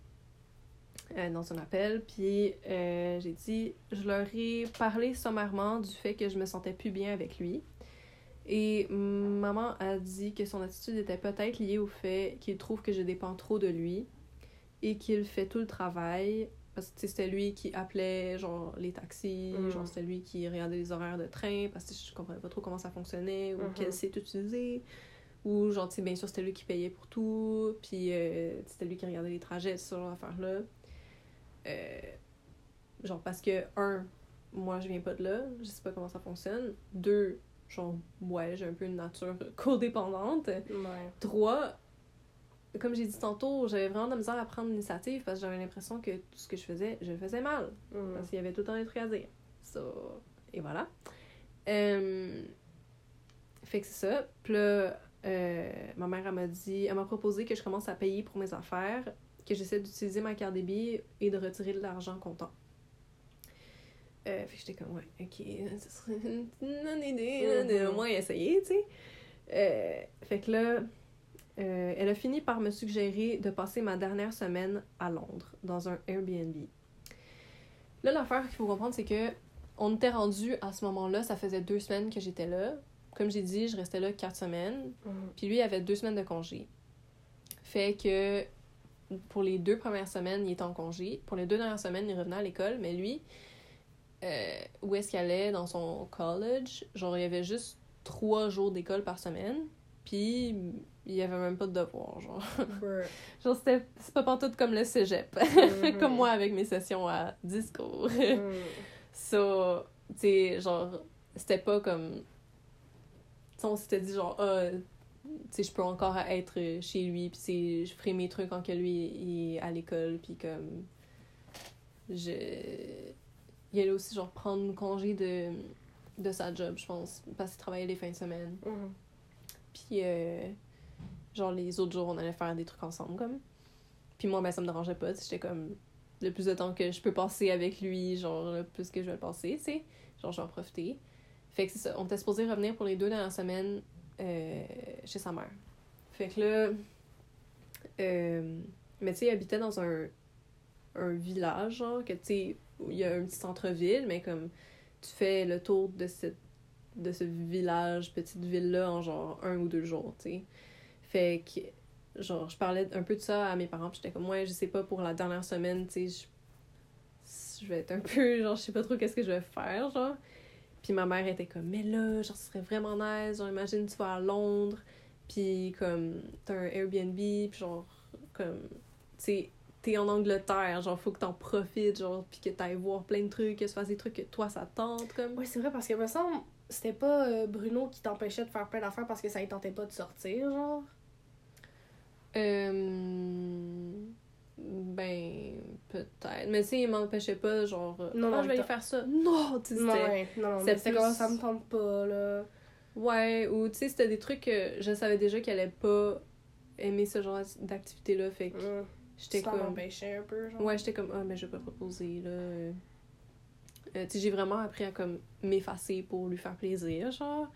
euh, dans un appel, puis euh, j'ai dit, je leur ai parlé sommairement du fait que je me sentais plus bien avec lui. Et maman a dit que son attitude était peut-être liée au fait qu'il trouve que je dépends trop de lui et qu'il fait tout le travail. Parce que c'était lui qui appelait genre les taxis, Mhm. genre c'était lui qui regardait les horaires de train parce que je comprenais pas trop comment ça fonctionnait ou Mhm. quel site utiliser. Ou genre, bien sûr, c'était lui qui payait pour tout, puis euh, c'était lui qui regardait les trajets, ce genre d'affaires-là. Euh, genre, parce que, un, moi, je viens pas de là, je sais pas comment ça fonctionne. Deux, genre, ouais, j'ai un peu une nature codépendante. Ouais. Trois, comme j'ai dit tantôt, j'avais vraiment de la misère à prendre l'initiative parce que j'avais l'impression que tout ce que je faisais, je le faisais mal. Mm. Parce qu'il y avait tout le temps des trucs à dire. So, et voilà. Euh, fait que c'est ça. Puis là, euh, ma mère, elle m'a dit, elle m'a proposé que je commence à payer pour mes affaires, que j'essaie d'utiliser ma carte débit et de retirer de l'argent comptant. Euh, fait que j'étais comme, ouais, ok, ce serait une bonne idée là, de au moins essayer, tu sais. Euh, fait que là, euh, elle a fini par me suggérer de passer ma dernière semaine à Londres, dans un Airbnb. Là, l'affaire qu'il faut comprendre, c'est que on était rendu à ce moment-là, ça faisait deux semaines que j'étais là. Comme j'ai dit, je restais là quatre semaines. Mm. Puis lui, il avait deux semaines de congé. Fait que pour les deux premières semaines, il était en congé. Pour les deux dernières semaines, il revenait à l'école. Mais lui, euh, où est-ce qu'il allait dans son college? Genre, il y avait juste trois jours d'école par semaine. Puis il y avait même pas de devoir, genre. Brr. Genre, c'était c'est pas pantoute comme le cégep. Mhm. comme moi avec mes sessions à discours. Mm. so, tu sais, genre, c'était pas comme. Tu sais, on s'était dit, genre, ah, tu sais, je peux encore être chez lui, puis je ferai mes trucs quand que lui il est à l'école, puis comme. Je. Il allait aussi, genre, prendre congé de, de sa job, je pense, parce qu'il travaillait les fins de semaine. Mhm. Puis, euh, genre, les autres jours, on allait faire des trucs ensemble, comme. Puis moi, ben, ça me dérangeait pas. J'étais comme, le plus de temps que je peux passer avec lui, genre, le plus que je vais le passer, tu sais. Genre, je vais en profiter. Fait que c'est ça. On était supposé revenir pour les deux dernières semaines euh, chez sa mère. Fait que là. euh, mais tu sais, il habitait dans un, un village, genre, que tu sais, il y a un petit centre-ville, mais comme tu fais le tour de cette de ce village, petite ville-là, en genre un ou deux jours, tu sais. Fait que, genre, je parlais un peu de ça à mes parents, j'étais comme, ouais, je sais pas, pour la dernière semaine, tu sais, je, je vais être un peu, genre, je sais pas trop qu'est-ce que je vais faire, genre. Puis ma mère était comme, mais là, genre, ce serait vraiment nice, genre, imagine, tu vas à Londres, puis comme, t'as un Airbnb, puis genre, comme, tu sais, t'es en Angleterre, genre, faut que t'en profites, genre, puis que t'ailles voir plein de trucs, que tu fasses des trucs que toi, ça te tente, comme. Ouais, c'est vrai, parce que me semble, c'était pas euh, Bruno qui t'empêchait de faire plein d'affaires parce que ça ne tentait pas de sortir, genre? Euh... Ben, peut-être. Mais tu sais, il m'empêchait pas, genre, Non, non, non, je vais aller faire ça. Non, tu sais, Non, ouais, non, non, c'était plus- comme ça me tente pas, là. Ouais, ou tu sais, c'était des trucs que je savais déjà qu'elle allait pas aimer ce genre d'activité-là, fait que Mm. J'étais comme... m'empêchait un peu, genre. Ouais, j'étais comme, ah, mais je vais pas proposer, là. Euh, tu sais, j'ai vraiment appris à, comme, m'effacer pour lui faire plaisir, genre.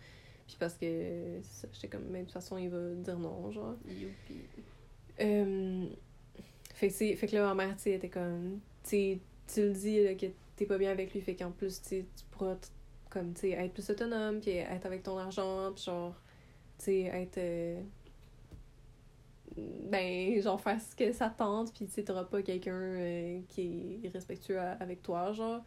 Puis parce que, j'étais comme, mais de toute façon, il va dire non, genre. Youpi. Euh, fait, que, fait que là, ma mère, tu sais, était comme, tu tu le dis là, que t'es pas bien avec lui, fait qu'en plus, tu pourras, comme, tu être plus autonome, puis être avec ton argent, puis genre, tu sais, être. euh, ben, genre, faire ce que ça tente, puis tu sais, t'auras pas quelqu'un euh, qui est irrespectueux à- avec toi, genre.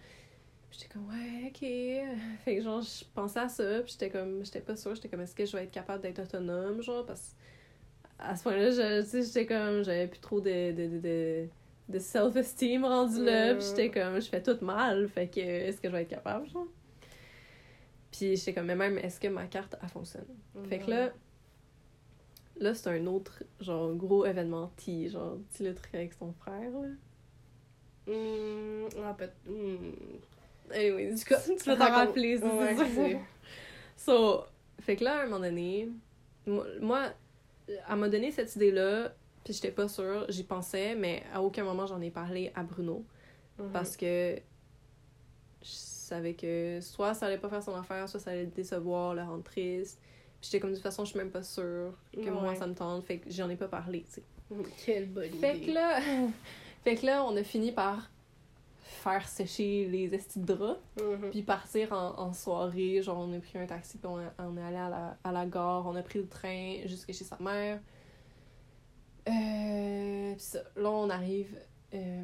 J'étais comme, ouais, ok. Fait que, genre, je pensais à ça, puis j'étais comme, j'étais pas sûre, j'étais comme, est-ce que je vais être capable d'être autonome, genre, parce à ce point-là, je- tu sais, j'étais comme, j'avais plus trop de, de, de, de, de self-esteem rendu là, Mm. puis j'étais comme, je fais tout mal, fait que, est-ce que je vais être capable, genre? Puis j'étais comme, mais même, est-ce que ma carte, elle fonctionne? Fait que là, là, c'est un autre, genre, gros événement T, genre, tu le truc avec ton frère, là. Hum, ah, peut. Anyway, du coup, tu vas t'en rappeler, c'est Ouais, ça. So, fait que là, à un moment donné, moi, elle m'a donné cette idée-là, puis j'étais pas sûre, j'y pensais, mais à aucun moment j'en ai parlé à Bruno, Mhm. parce que je savais que soit ça allait pas faire son affaire, soit ça allait le décevoir, le rendre triste. J'étais comme, de toute façon, je suis même pas sûre que moi ça me tente, fait que j'en ai pas parlé, tu sais. Hum, Quelle bonne Fait idée. que là, fait que là, on a fini par faire sécher les estis de draps. Mhm. Puis partir en, en soirée, genre on a pris un taxi puis on, est- on est allé à la, à la gare, on a pris le train jusque chez sa mère. Euh, puis ça, là on arrive euh,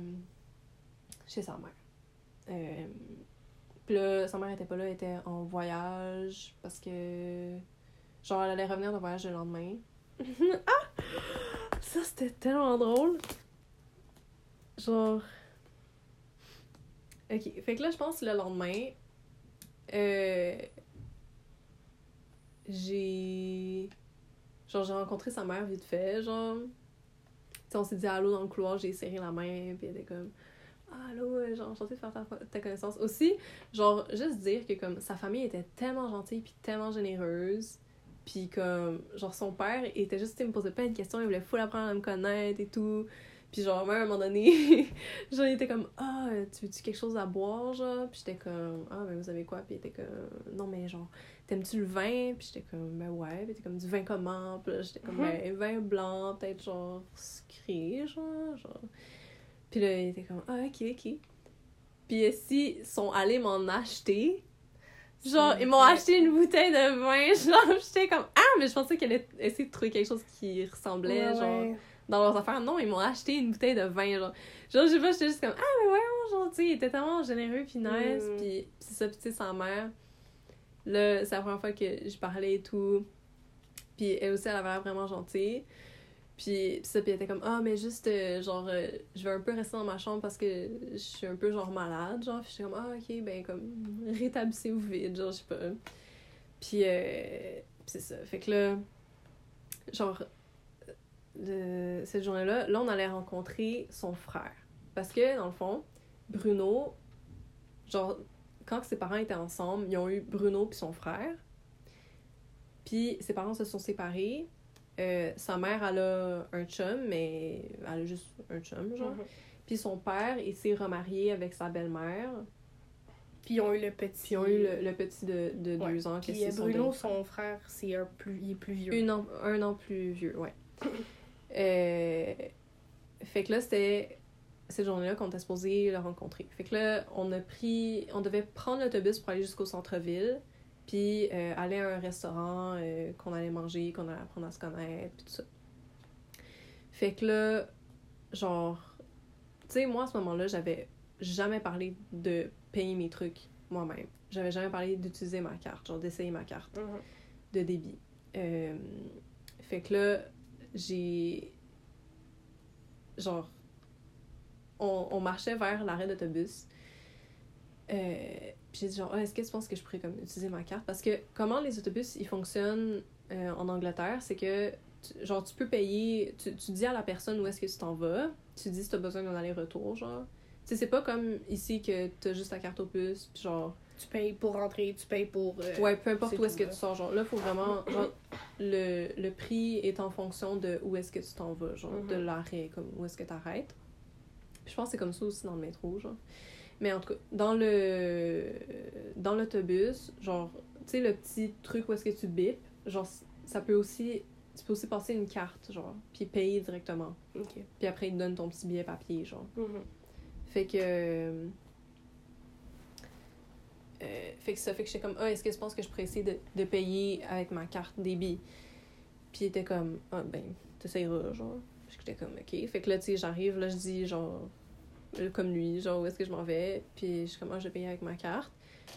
chez sa mère. Euh, puis là, sa mère était pas là, elle était en voyage parce que genre elle allait revenir de voyage le lendemain. ah! Ça c'était tellement drôle. Genre Ok, fait que là, je pense le lendemain, euh, j'ai. Genre, j'ai rencontré sa mère vite fait, genre. Tu sais, on s'est dit allô dans le couloir, j'ai serré la main, puis elle était comme. Ah, allô, genre, enchantée de faire ta, ta connaissance. Aussi, genre, juste dire que, comme, sa famille était tellement gentille, puis tellement généreuse. Puis, comme, genre, son père était juste, il me posait plein de questions, il voulait full apprendre à me connaître et tout. Puis genre, même à un moment donné, genre, il était comme Ah, tu veux-tu quelque chose à boire, genre? Puis j'étais comme Ah, ben vous savez quoi? Puis il était comme Non, mais genre, t'aimes-tu le vin? Puis j'étais comme Ben ouais. Puis il était comme Du vin comment? Puis j'étais comme Mhm. Ben, vin blanc, peut-être genre sucré, genre. genre. Puis là, il était comme Ah, ok, ok. Puis si ils sont allés m'en acheter, genre, ils m'ont acheté une bouteille de vin, genre, j'étais comme Ah, mais je pensais qu'elle allait essayer de trouver quelque chose qui ressemblait, Ouais, genre ouais. dans leurs affaires. Non, ils m'ont acheté une bouteille de vin, genre. Genre, je sais pas, j'étais juste comme, ah, mais ouais, genre, tu sais, il était tellement généreux pis nice, Mm. pis c'est ça, pis tu sais, sa mère. Là, c'est la première fois que je parlais et tout. Puis elle aussi, elle avait l'air vraiment gentille. Puis ça, puis elle était comme, ah, mais juste, euh, genre, euh, je vais un peu rester dans ma chambre parce que je suis un peu, genre, malade, genre. Puis j'étais comme, ah, ok, ben, comme, rétablissez-vous vite, genre, je sais pas. Puis, euh, c'est ça. Fait que là, genre, cette journée-là, là, on allait rencontrer son frère. Parce que, dans le fond, Bruno, genre, quand ses parents étaient ensemble, ils ont eu Bruno puis son frère. Puis ses parents se sont séparés. Euh, sa mère, elle a un chum, mais elle a juste un chum, genre. Mhm. Puis son père, il s'est remarié avec sa belle-mère. Puis ils ont eu le petit. Puis ils ont eu le, le petit de, de Ouais. deux ans. Puis son Bruno, son frère, c'est un plus... il est plus vieux. Une an- un an plus vieux, ouais. Euh, fait que là, c'était cette journée-là qu'on était supposé le rencontrer. Fait que là, on a pris... On devait prendre l'autobus pour aller jusqu'au centre-ville, puis euh, aller à un restaurant euh, qu'on allait manger, qu'on allait apprendre à se connaître, puis tout ça. Fait que là, genre... Tu sais, moi, à ce moment-là, j'avais jamais parlé de payer mes trucs moi-même. J'avais jamais parlé d'utiliser ma carte, genre d'essayer ma carte Mhm. de débit. Euh, fait que là, j'ai. Genre, on, on marchait vers l'arrêt d'autobus. Euh, j'ai dit genre, Ah, est-ce que tu penses que je pourrais comme, utiliser ma carte? Parce que comment les autobus ils fonctionnent euh, en Angleterre, c'est que tu- genre tu peux payer, tu, tu dis à la personne où est-ce que tu t'en vas, tu dis si t'as besoin d'un aller-retour, genre. Tu sais, c'est pas comme ici que t'as juste ta carte au puce, puis genre, Tu payes pour rentrer, tu payes pour... euh, Ouais, peu importe où est-ce que là. tu sors. Genre, là, faut vraiment. Genre, le, le prix est en fonction de où est-ce que tu t'en vas, genre, de Mhm. l'arrêt, comme où est-ce que tu arrêtes. Puis je pense que c'est comme ça aussi dans le métro, genre. Mais en tout cas, dans le. Dans l'autobus, genre, tu sais, le petit truc où est-ce que tu bipes, genre, ça peut aussi. Tu peux aussi passer une carte, genre, puis payer directement. Puis après, ils te donnent ton petit billet papier, genre. Mhm. Fait que. euh, fait que ça, fait que j'étais comme, ah, est-ce que tu penses que je pourrais essayer de, de payer avec ma carte débit? Puis il était comme, ah, ben, t'essayeras, genre. J'étais comme, ok. Fait que là, tu sais, j'arrive, là, je dis, genre, comme lui, genre, où est-ce que je m'en vais? Puis je suis comme, je vais payer avec ma carte.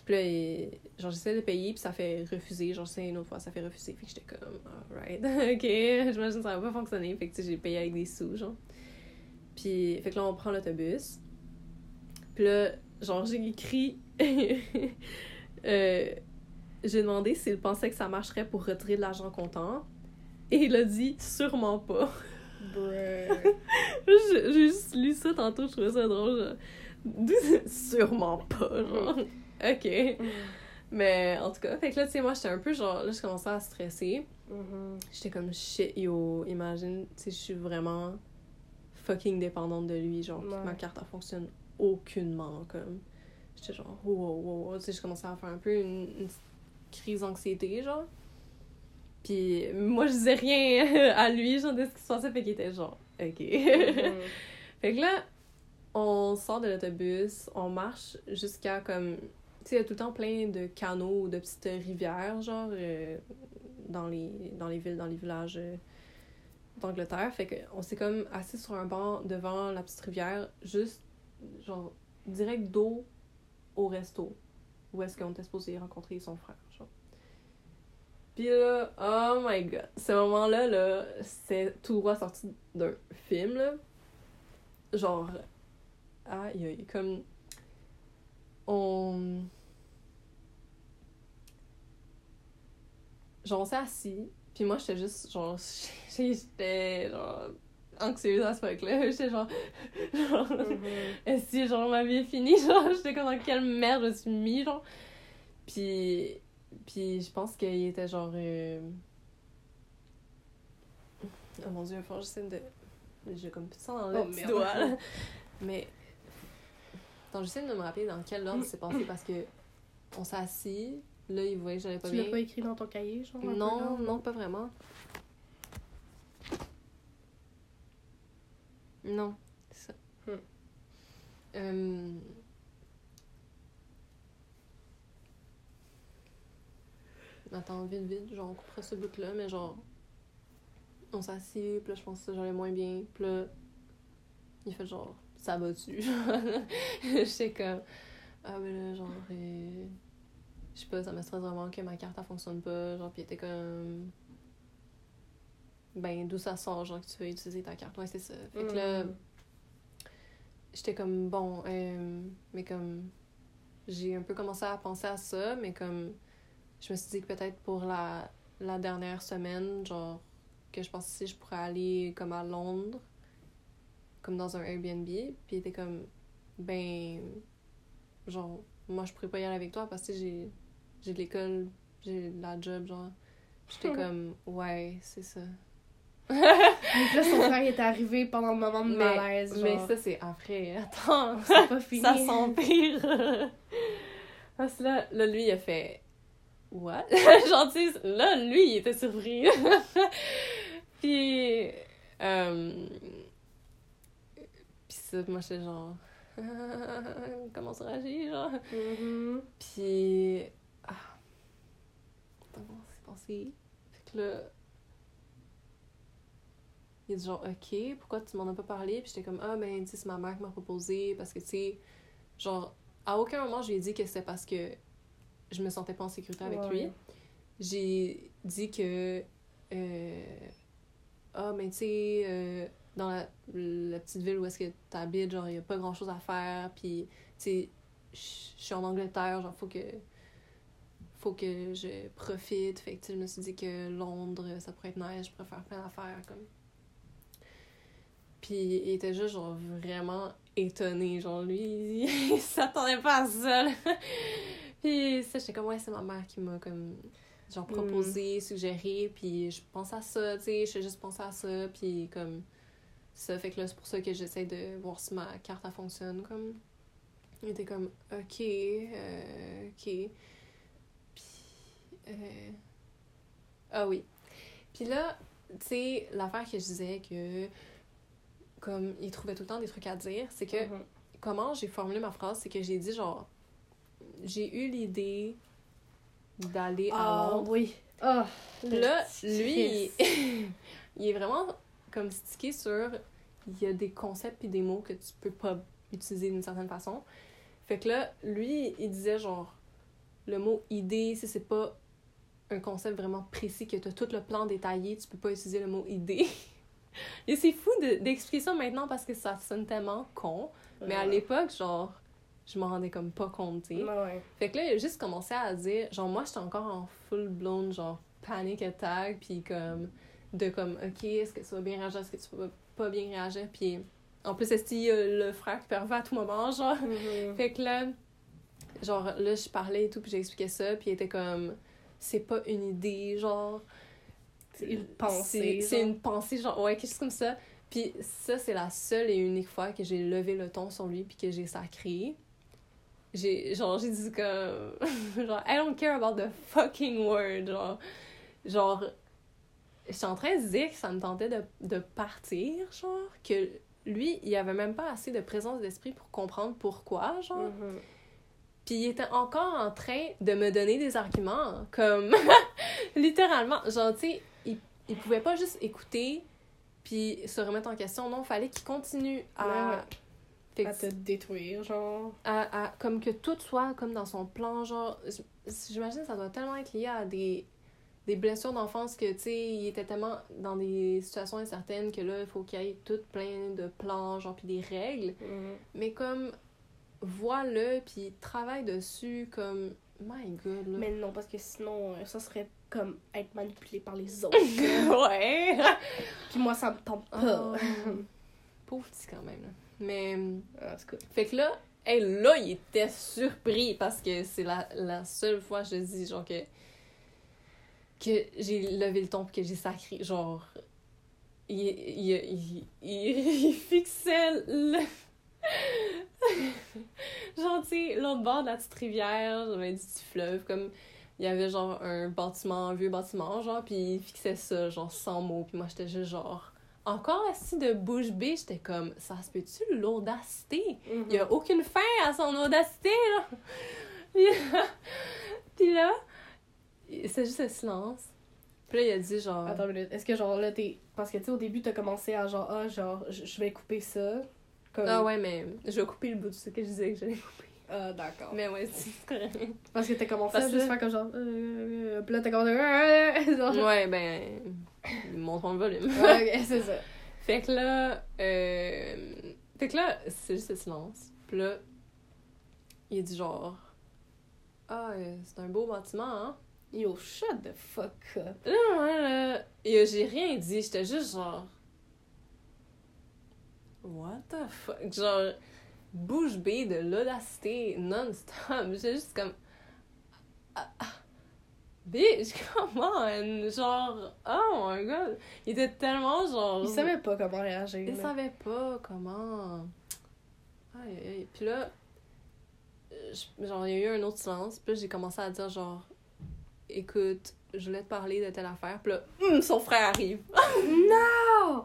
Puis là, genre, j'essaie de payer, puis ça fait refuser. Genre, c'est une autre fois, ça fait refuser. Fait que j'étais comme, alright, ok, j'imagine que ça va pas fonctionner. Fait que, sais, j'ai payé avec des sous, genre. Puis, fait que là, on prend l'autobus. Puis là, genre, j'ai écrit. euh, j'ai demandé s'il pensait que ça marcherait pour retirer de l'argent comptant. Et il a dit sûrement pas. Bruh. J'ai juste lu ça tantôt, je trouvais ça drôle. genre. Sûrement pas, genre. Ok. Mais en tout cas, fait que là, tu sais, moi, j'étais un peu genre. Là, je commençais à stresser. Mhm. J'étais comme shit, yo, imagine, tu sais, je suis vraiment fucking dépendante de lui. Genre, Ouais. ma carte, elle fonctionne aucunement, comme. J'étais genre, wow, wow, wow. Tu sais, je commençais à faire un peu une, une crise d'anxiété, genre. Puis moi, je disais rien à lui, genre, de ce qui se passait, fait qu'il était genre, ok. Mhm. Fait que là, on sort de l'autobus, on marche jusqu'à comme. Tu sais, il y a tout le temps plein de canaux ou de petites rivières, genre, euh, dans, les, dans les villes, dans les villages euh, d'Angleterre. Fait qu'on s'est comme assis sur un banc devant la petite rivière, juste, genre, direct d'eau au resto, où est-ce qu'on était supposé rencontrer son frère. Puis là, oh my god, ce moment-là, là, c'est tout droit sorti d'un film, là. Genre aïe aïe comme on genre on s'est assis puis moi j'étais juste genre j'étais genre anxieuse à ce moment-là j'étais genre genre Mhm. est-ce que genre ma vie est finie? Genre j'étais comme dans quelle merde je me suis mis genre. Puis puis je pense qu'il était genre euh, oh mon dieu faut j'essaie de j'ai comme plus de sang dans le Oh, doigt là. mais attends j'essaie de me rappeler dans quel ordre c'est passé parce que on s'est assis là il voyait que j'allais pas Tu l'as bien pas écrit dans ton cahier, genre? non, non, pas vraiment. Non, c'est ça. Hmm. Euh, Attends, vite, vite, genre, on coupera ce bout-là, mais genre, on assis, puis là, je pense que j'allais moins bien, puis là, il fait genre, ça va-tu? J'étais comme, ah, mais là, genre, je sais pas, ça me stresse vraiment que ma carte, elle fonctionne pas, genre, puis était comme, ben, d'où ça sort, genre, que tu veux utiliser ta carte. Ouais, c'est ça. Fait que là, Mm. j'étais comme, bon, euh, mais comme, j'ai un peu commencé à penser à ça, mais comme, je me suis dit que peut-être pour la, la dernière semaine, genre, que je pensais si je pourrais aller comme à Londres, comme dans un Airbnb, puis il était comme, ben, genre, moi je pourrais pas y aller avec toi parce que j'ai, j'ai de l'école, j'ai de la job, genre. J'étais comme, ouais, c'est ça. Donc là, son frère est arrivé pendant le moment de Mais- malaise. Mais genre. ça, c'est après. Attends, c'est pas fini. ça s'empire. Parce que là, là, lui, il a fait. What? Genre, tu sais, là, lui, il était surpris. Puis. Euh... Puis ça, moi, j'étais genre. Comment ça réagit, genre? Mhm. Puis. Ah. Comment c'est passé? Fait que là. Il a dit genre, ok, pourquoi tu m'en as pas parlé? Puis j'étais comme, ah, ben, tu sais, c'est ma mère qui m'a proposé. Parce que, tu sais, genre, à aucun moment, je lui ai dit que c'était parce que je me sentais pas en sécurité avec Ouais. lui. J'ai dit que. euh, Ah, ben, tu sais, euh, dans la, la petite ville où est-ce que t'habites, genre, il a pas grand-chose à faire. Puis, tu sais, je suis en Angleterre, genre, faut que. Faut que je profite. Fait que, tu je me suis dit que Londres, ça pourrait être nice, je pourrais faire plein d'affaires, comme. Puis, il était juste, genre, vraiment étonné. Genre, lui, il s'attendait pas à ça, là. Puis, ça, j'étais comme, ouais, c'est ma mère qui m'a, comme, genre, proposé, suggéré. Puis, je pense à ça, tu sais, je juste pensé à ça. Puis, comme, ça fait que là, c'est pour ça que j'essaie de voir si ma carte, elle fonctionne, comme. Il était comme, ok, euh, ok. Puis, euh... ah oui. Puis là, tu sais, l'affaire que je disais que, comme, il trouvait tout le temps des trucs à dire, c'est que, Mhm. comment j'ai formulé ma phrase, c'est que j'ai dit genre, j'ai eu l'idée d'aller à Ah Londres. oui. Ah, Là, lui, il est vraiment comme stické sur, il y a des concepts et des mots que tu peux pas utiliser d'une certaine façon. Fait que là, lui, il disait genre, le mot idée, si c'est pas un concept vraiment précis, que t'as tout le plan détaillé, tu peux pas utiliser le mot idée. Et c'est fou de- d'expliquer ça maintenant parce que ça sonne tellement con. Mais à l'époque, genre, je m'en rendais comme pas compte, tu sais. Ouais, ouais. Fait que là, il a juste commencé à dire, genre, moi, j'étais encore en full blown, genre, panic attack, puis comme, de comme, ok, est-ce que tu vas bien réagir, est-ce que tu vas pas bien réagir, puis en plus, est-ce qu'il y a le frère qui peut arriver à tout moment, genre. Mhm. Fait que là, genre, là, je parlais et tout, puis j'expliquais ça, puis il était comme, c'est pas une idée, genre. C'est une pensée. C'est une pensée, genre, ouais, quelque chose comme ça. Puis ça, c'est la seule et unique fois que j'ai levé le ton sur lui, puis que j'ai sacré. J'ai, genre, j'ai dit comme, genre, I don't care about the fucking word, genre. Genre, j'étais en train de dire que ça me tentait de, de partir, genre, que lui, il avait même pas assez de présence d'esprit pour comprendre pourquoi, genre. Mhm. Puis il était encore en train de me donner des arguments, comme littéralement, genre tu sais, il, il pouvait pas juste écouter puis se remettre en question, non, fallait qu'il continue à, ouais. Fait À te détruire, genre. à, à- comme que tout soit comme dans son plan, genre j'imagine que ça doit tellement être lié à des des blessures d'enfance que tu sais, il était tellement dans des situations incertaines que là, il faut qu'il y ait tout plein de plans, genre puis des règles. Mhm. Mais comme, vois-le, puis travaille dessus, comme, my god, là. Mais non, parce que sinon, euh, ça serait comme être manipulé par les autres. ouais! Puis moi, ça me tente pas. Oh. Pauvre petit quand même, là. Mais, En tout cas. fait que là, hey, là, il était surpris parce que c'est la, la seule fois, je dis, genre, que, que j'ai levé le ton pis que j'ai sacré, genre, il, il, il, il, il fixait le... genre, tu sais, l'autre bord de la petite rivière, j'avais du petit fleuve, comme, il y avait genre un bâtiment, un vieux bâtiment, genre, puis il fixait ça, genre, sans mots, puis moi, j'étais juste genre... Encore assis de bouche bée, j'étais comme, ça se peut-tu l'audacité? Il y a aucune fin à son audacité, là. Puis, là, c'est juste le silence. Puis là, il a dit genre. Attends une minute. Est-ce que genre là, t'es. Parce que tu sais, au début, t'as commencé à genre, ah, genre, je vais couper ça. Comme... Ah ouais, mais je vais couper le bout de ce que je disais que j'allais couper. Ah, d'accord. Mais ouais, c'est correct. Parce que t'as commencé Parce à juste que- faire comme genre. Euh, puis là, t'as commencé. euh, genre. Ouais, ben. Montre le volume. Ouais, ok, c'est ça. Fait que là, euh... fait que là, c'est juste le silence. Puis là, il dit genre, ah, euh, c'est un beau bâtiment, hein? Yo, shut the fuck up. Là, moi, là, et j'ai rien dit, j'étais juste genre, what the fuck? Genre, bouche bée de l'audacité non-stop. J'étais juste comme, ah, ah, bitch, come on! Genre, oh my god! Il était tellement genre. Il savait pas comment réagir. Il savait pas comment. Aïe, aïe, aïe. Puis là, je- genre, il y a eu un autre silence. Puis là, j'ai commencé à dire, genre, écoute, je voulais te parler de telle affaire. Puis là, hum, son frère arrive. Non!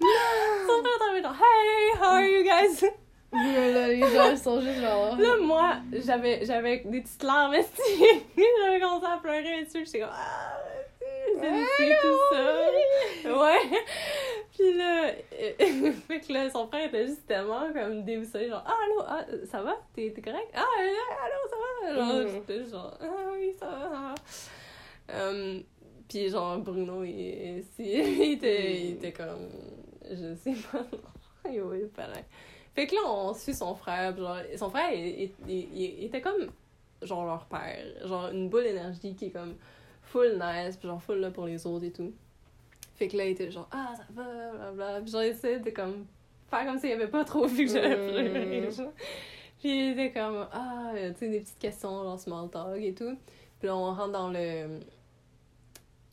son frère arrive, genre, hey, how are you guys? Là, les gens sont juste genre. Là, moi, j'avais, j'avais des petites larmes, j'avais commencé à pleurer dessus. J'étais comme, ah, c'est tout ça. Ouais. Puis là, euh, fait que là, son frère était juste tellement comme dévissé, genre, ah, allô, ah, ça va? T'es, t'es correct? Ah, euh, allô, ça va? Genre, Mm. j'étais genre, ah oui, ça va. Euh, puis genre, Bruno, il, si- il, était, il était comme, je sais pas. Il paraît. Fait que là, on suit son frère. Genre, son frère, il, il- il- était comme, genre, leur père. Genre, une boule d'énergie qui est comme full nice, puis genre, full là pour les autres et tout. Fait que là, il était genre, ah, ça va, blablabla. Puis genre, il essayait de comme, faire comme s'il y avait pas trop vu que j'avais Mm. pleuré. genre. Puis il était comme, ah, tu sais, des petites questions, genre small talk et tout. Puis là, on rentre dans le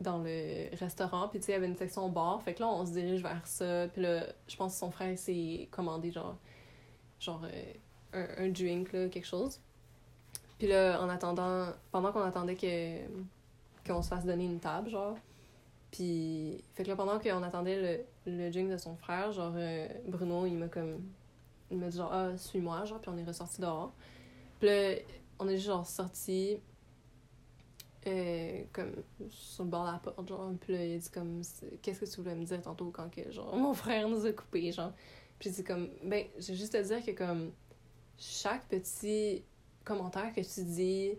dans le restaurant, puis tu sais, il y avait une section bar, fait que là, on se dirige vers ça, puis là, je pense que son frère s'est commandé, genre, genre euh, un, un drink, là, quelque chose. Puis là, en attendant, pendant qu'on attendait que qu'on se fasse donner une table, genre, puis, fait que là, pendant qu'on attendait le, le drink de son frère, genre, euh, Bruno, il m'a comme, il m'a dit genre, ah, suis-moi, genre, puis on est ressorti dehors. Puis là, on est juste, genre, sorti euh, comme sur le bord de la porte, genre. Puis là, il a dit comme, qu'est-ce que tu voulais me dire tantôt quand que, genre, mon frère nous a coupés, genre. Puis c'est comme, ben, j'ai juste à dire que, comme, chaque petit commentaire que tu dis,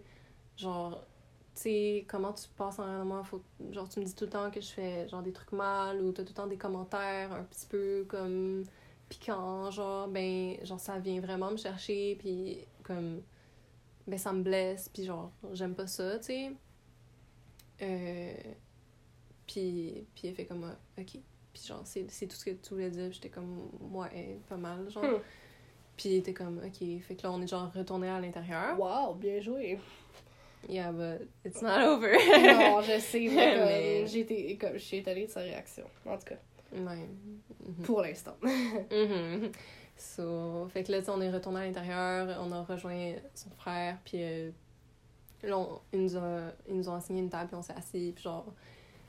genre, tu sais, comment tu passes en moi, faut, genre, tu me dis tout le temps que je fais, genre, des trucs mal, ou t'as tout le temps des commentaires un petit peu, comme, piquants, genre, ben, genre, ça vient vraiment me chercher, puis, comme, ben, ça me blesse, puis genre, j'aime pas ça, tu sais. Euh, puis, puis elle fait comme, ah, ok. Puis genre, c'est c'est tout ce que tu voulais dire. J'étais comme, ouais, pas mal, genre. Hmm. Puis il était comme, ok. Fait que là, on est genre retourné à l'intérieur. Wow, bien joué. Yeah, but it's not over. non, je sais, mais comme, Mais- j'ai été, comme, je suis étonnée de sa réaction. En tout cas, Ouais. Mhm. pour l'instant. Mhm. So, fait que là, on est retourné à l'intérieur, on a rejoint son frère, puis euh, là, on- ils, nous a, ils nous ont assigné une table, puis on s'est assis, puis genre,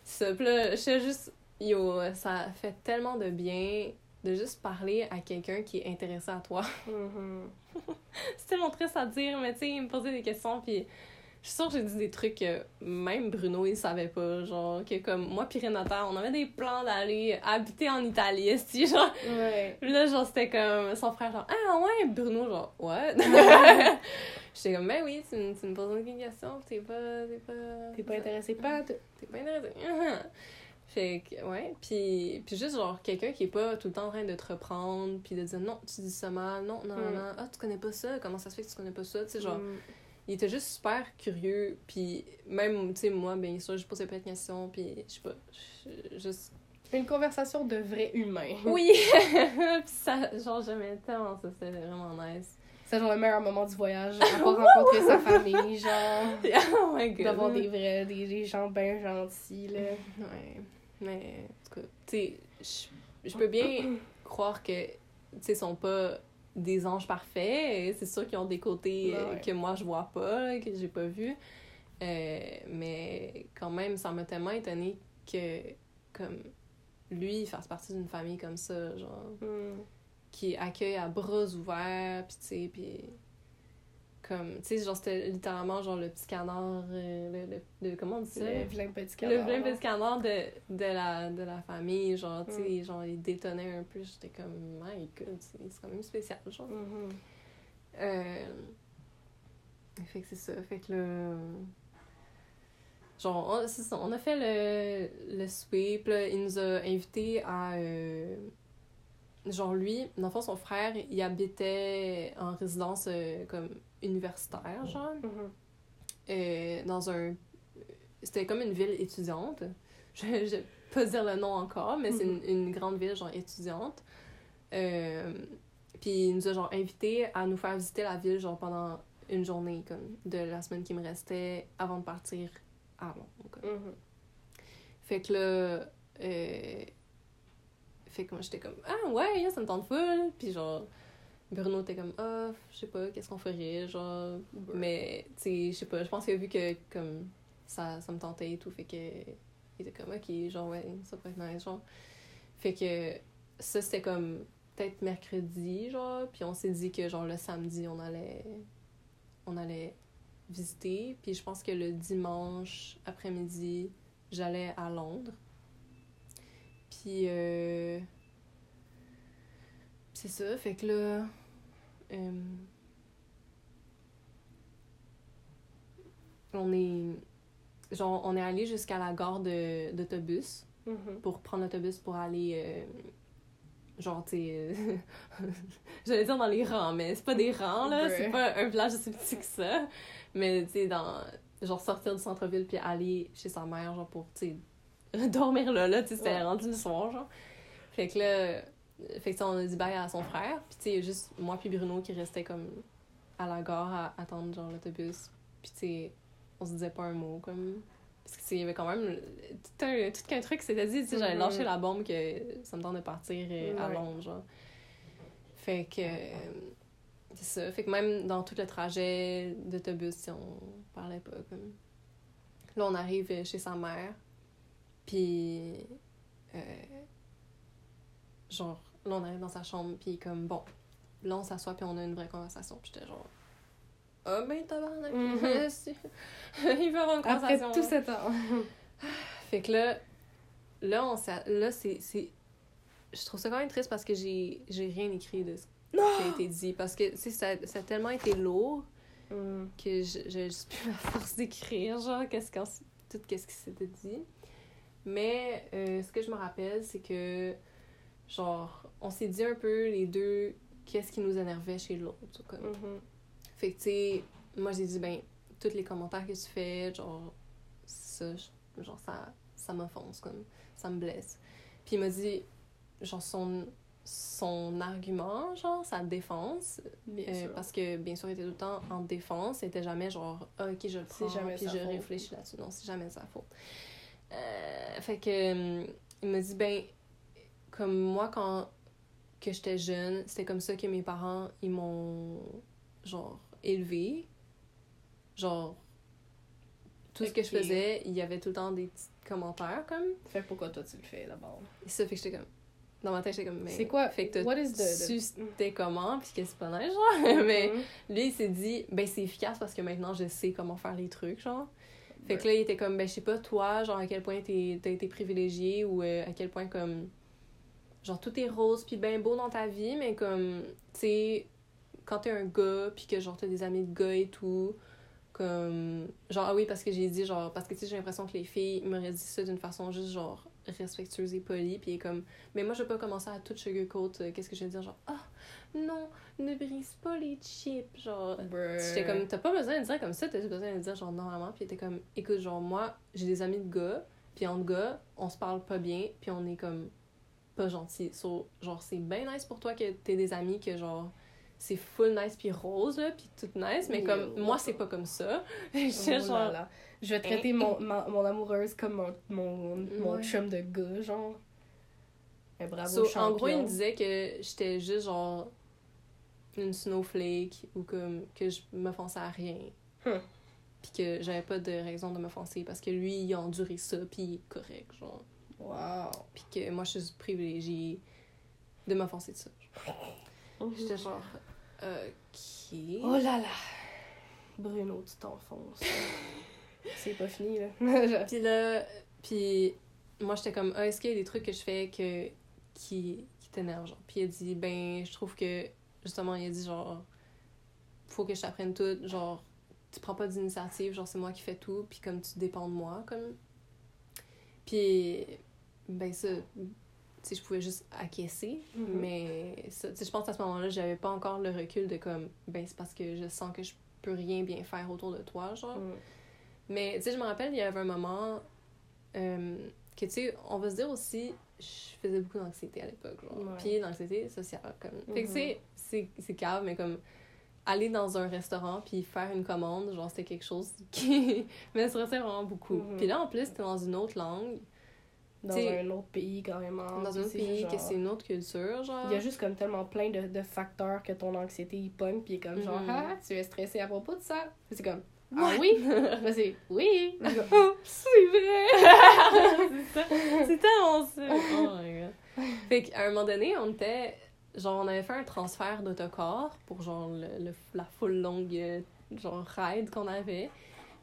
ça, puis là, j'étais juste, yo, ça fait tellement de bien de juste parler à quelqu'un qui est intéressé à toi. Mhm. C'est tellement triste à dire, mais tu sais, il me posait des questions, puis je suis sûre que j'ai dit des trucs que même Bruno, il savait pas. Genre, que comme moi puis Renata, on avait des plans d'aller habiter en Italie, esti, genre. Ouais. Là, genre, c'était comme son frère, genre, ah ouais, Bruno, genre, what? J'étais comme, ben oui, tu, me- tu me poses une question, t'es pas. T'es pas. T'es pas intéressé pas. T'es pas intéressé. Fait que, ouais. Puis, puis juste, genre, quelqu'un qui est pas tout le temps en train de te reprendre, puis de dire, non, tu dis ça mal, non, non, Mm. non, ah, tu connais pas ça, comment ça se fait que tu connais pas ça, tu sais, genre. Mm. Il était juste super curieux, puis même, tu sais, moi, bien sûr, je posais pas de questions, puis je sais pas, juste... Une conversation de vrais humains. Oui! puis ça, genre, j'aimais tellement ça, c'était vraiment nice. C'est genre le meilleur moment du voyage. Avoir rencontré sa famille, genre. oh my god! D'avoir des vrais, des, des gens bien gentils, là. Ouais, mais, en tout cas, tu sais, je- peux bien croire que, tu sais, sont pas des anges parfaits, c'est sûr qu'ils ont des côtés euh, Ouais. que moi je vois pas, que j'ai pas vu. Euh, mais quand même, ça m'a tellement étonnée que, comme, lui, fasse partie d'une famille comme ça, genre, Mm. qui accueille à bras ouverts, puis tu sais, puis comme, tu sais, genre, c'était littéralement, genre, le petit canard, euh, le, le- le- comment on dit ça? Le vilain petit canard. Le vilain petit canard de, de, la, de la famille, genre, tu sais, genre, il détonnait un peu, j'étais comme, my god, c'est quand même spécial, genre. Mhm. Euh... Fait que c'est ça, fait que là... genre, on, ça, on a fait le, le sweep, là, il nous a invités à. euh, genre, lui, dans le fond, son frère, il habitait en résidence euh, comme universitaire, genre, Mhm. euh, dans un. C'était comme une ville étudiante. Je ne vais pas dire le nom encore, mais c'est une, une grande ville, genre, étudiante. Euh, puis il nous a, genre, invités à nous faire visiter la ville, genre, pendant une journée, comme, de la semaine qui me restait avant de partir à Londres, comme. Mhm. Fait que là, euh, fait que moi j'étais comme ah ouais, ça me tente full. Puis genre, Bruno était comme ah, je sais pas, qu'est-ce qu'on ferait, genre. Mais tu sais, je sais pas, je pense qu'il a vu que comme ça, ça me tentait et tout. Fait que il était comme ok, genre ouais, ça pourrait être nice, genre. Fait que ça c'était comme peut-être mercredi, genre. Puis on s'est dit que genre le samedi on allait, on allait visiter. Puis je pense que le dimanche après-midi, j'allais à Londres. Puis, euh, c'est ça, fait que là, euh, on est, genre, on est allé jusqu'à la gare d'autobus Mhm. pour prendre l'autobus pour aller, euh, genre, tu sais, j'allais dire dans les rangs, mais c'est pas des rangs, là, c'est pas un village aussi petit que ça, mais tu sais, dans, genre, sortir du centre-ville puis aller chez sa mère, genre, pour, tu sais, dormir là, là, tu sais, c'était Ouais. rendu le soir, genre. Fait que là, fait que on a dit bye à son frère, puis tu sais, juste moi puis Bruno qui restait comme à la gare à attendre, genre, l'autobus, puis tu sais, on se disait pas un mot, comme... Parce que, tu sais, il y avait quand même tout un, tout qu'un truc qui s'était dit, tu sais, j'avais Mhm. lâché la bombe que ça me tente de partir euh, à. Londres, genre. Fait que... euh, c'est ça. Fait que même dans tout le trajet d'autobus, sais, on parlait pas, comme... Là, on arrive chez sa mère, puis... euh, genre, là, on arrive dans sa chambre, puis comme, bon, là, on s'assoit, puis on a une vraie conversation. Puis j'étais genre... Ah ben, tabarnak! Mhm. Il veut avoir une Après conversation. tout là. ce temps. Fait que là, là, on là c'est. Je trouve ça quand même triste parce que j'ai, j'ai rien écrit de ce qui a été dit. Parce que, tu sais, ça, ça a tellement été lourd Mhm. que je- j'ai juste plus la force d'écrire, genre, qu'est-ce tout qu'est-ce qui s'était dit. Mais euh, ce que je me rappelle, c'est que, genre, on s'est dit un peu les deux qu'est-ce qui nous énervait chez l'autre. Comme. Mhm. Fait que, tu sais, moi, j'ai dit, ben, tous les commentaires que tu fais, genre, ça, genre, ça, ça m'offense, comme, ça me blesse. Puis il m'a dit, genre, son, son argument, genre, sa défense, Bien euh, sûr. parce que, bien sûr, il était tout le temps en défense, c'était jamais genre, ah, ok, je le prends, jamais puis je faute. réfléchis là-dessus. Non, c'est jamais sa faute. Euh, fait que, hum, il m'a dit, ben, comme moi, quand que j'étais jeune, c'était comme ça que mes parents, ils m'ont, genre, élevé. Genre, tout ce que je faisais, il y avait tout le temps des petits commentaires, comme. Fait pourquoi toi tu le fais d'abord? Ça fait que j'étais comme. Dans ma tête, j'étais comme. C'est quoi? Fait que t'as What is the- the- c'était comment, puis que c'est pas nice, genre. mais Mhm. lui, il s'est dit, ben c'est efficace parce que maintenant je sais comment faire les trucs, genre. Fait que là, il était comme, ben je sais pas, toi, genre à quel point t'as été privilégié ou euh, à quel point, comme. Genre tout est rose puis ben beau dans ta vie, mais comme, tu sais, quand t'es un gars puis que genre t'as des amis de gars et tout, comme. Genre, ah oui, parce que j'ai dit, genre, parce que tu sais, j'ai l'impression que les filles m'auraient dit ça d'une façon juste, genre, respectueuse et polie, puis est comme, mais moi je vais pas commencer à tout sugarcoat, euh, qu'est-ce que je vais dire, genre, ah, non, ne brise pas les chips, genre. J'étais comme, t'as pas besoin de dire comme ça, t'as besoin de dire genre normalement. Puis était comme, écoute, genre moi, j'ai des amis de gars, puis entre gars, on se parle pas bien, puis on est comme pas gentil. So, genre, c'est bien nice pour toi que t'aies des amis que genre, c'est full nice puis rose, là, puis tout nice, mais Yo. comme, moi, c'est pas comme ça. Oh J'étais là genre, là. Je vais traiter mon, ma- mon amoureuse comme mon, mon, mon chum de gars, genre. Eh, bravo, So, en gros, il me disait que j'étais juste genre une snowflake ou comme que je m'offensais à rien. Hmm. Puis que j'avais pas de raison de m'offenser parce que lui, il a enduré ça, puis il est correct, genre. Wow. Puis que moi, je suis privilégiée de m'offenser de ça. J'étais genre, ok. Oh là là. Bruno, tu t'enfonces. C'est pas fini, là. Puis là, puis moi, j'étais comme, ah, est-ce qu'il y a des trucs que je fais que, qui, qui t'énervent, genre? Puis il a dit, ben, je trouve que, justement, il a dit, genre, faut que je t'apprenne tout, genre, tu prends pas d'initiative, genre c'est moi qui fais tout, puis comme tu dépends de moi, comme. Puis, ben ça, sais, je pouvais juste acquiescer, mais ça, tu sais, je pense à ce moment-là, j'avais pas encore le recul de comme, ben c'est parce que je sens que je peux rien bien faire autour de toi, genre. Mm. Mais tu sais, je me rappelle, il y avait un moment euh, que, tu sais, on va se dire aussi, je faisais beaucoup d'anxiété à l'époque, genre. Ouais. Puis l'anxiété sociale, comme. Fait que, tu sais, c'est- c'est grave, mais comme aller dans un restaurant puis faire une commande, genre, c'était quelque chose qui me stressait vraiment beaucoup. Mhm. Puis là, en plus, c'était dans une autre langue, Dans T'sais, un autre pays, carrément. dans un autre pays, genre- que c'est une autre culture, genre. Il y a juste comme tellement plein de, de facteurs que ton anxiété il pogne, puis comme genre, Mhm. ah, tu es stressé à propos de ça? C'est comme, What? ah oui? Là, c'est, oui. C'est oh, vrai. c'est tellement ça. Oh my god. Fait qu'à un moment donné, on était. Genre, on avait fait un transfert d'autocar pour genre le, le- la full longue euh, genre ride qu'on avait.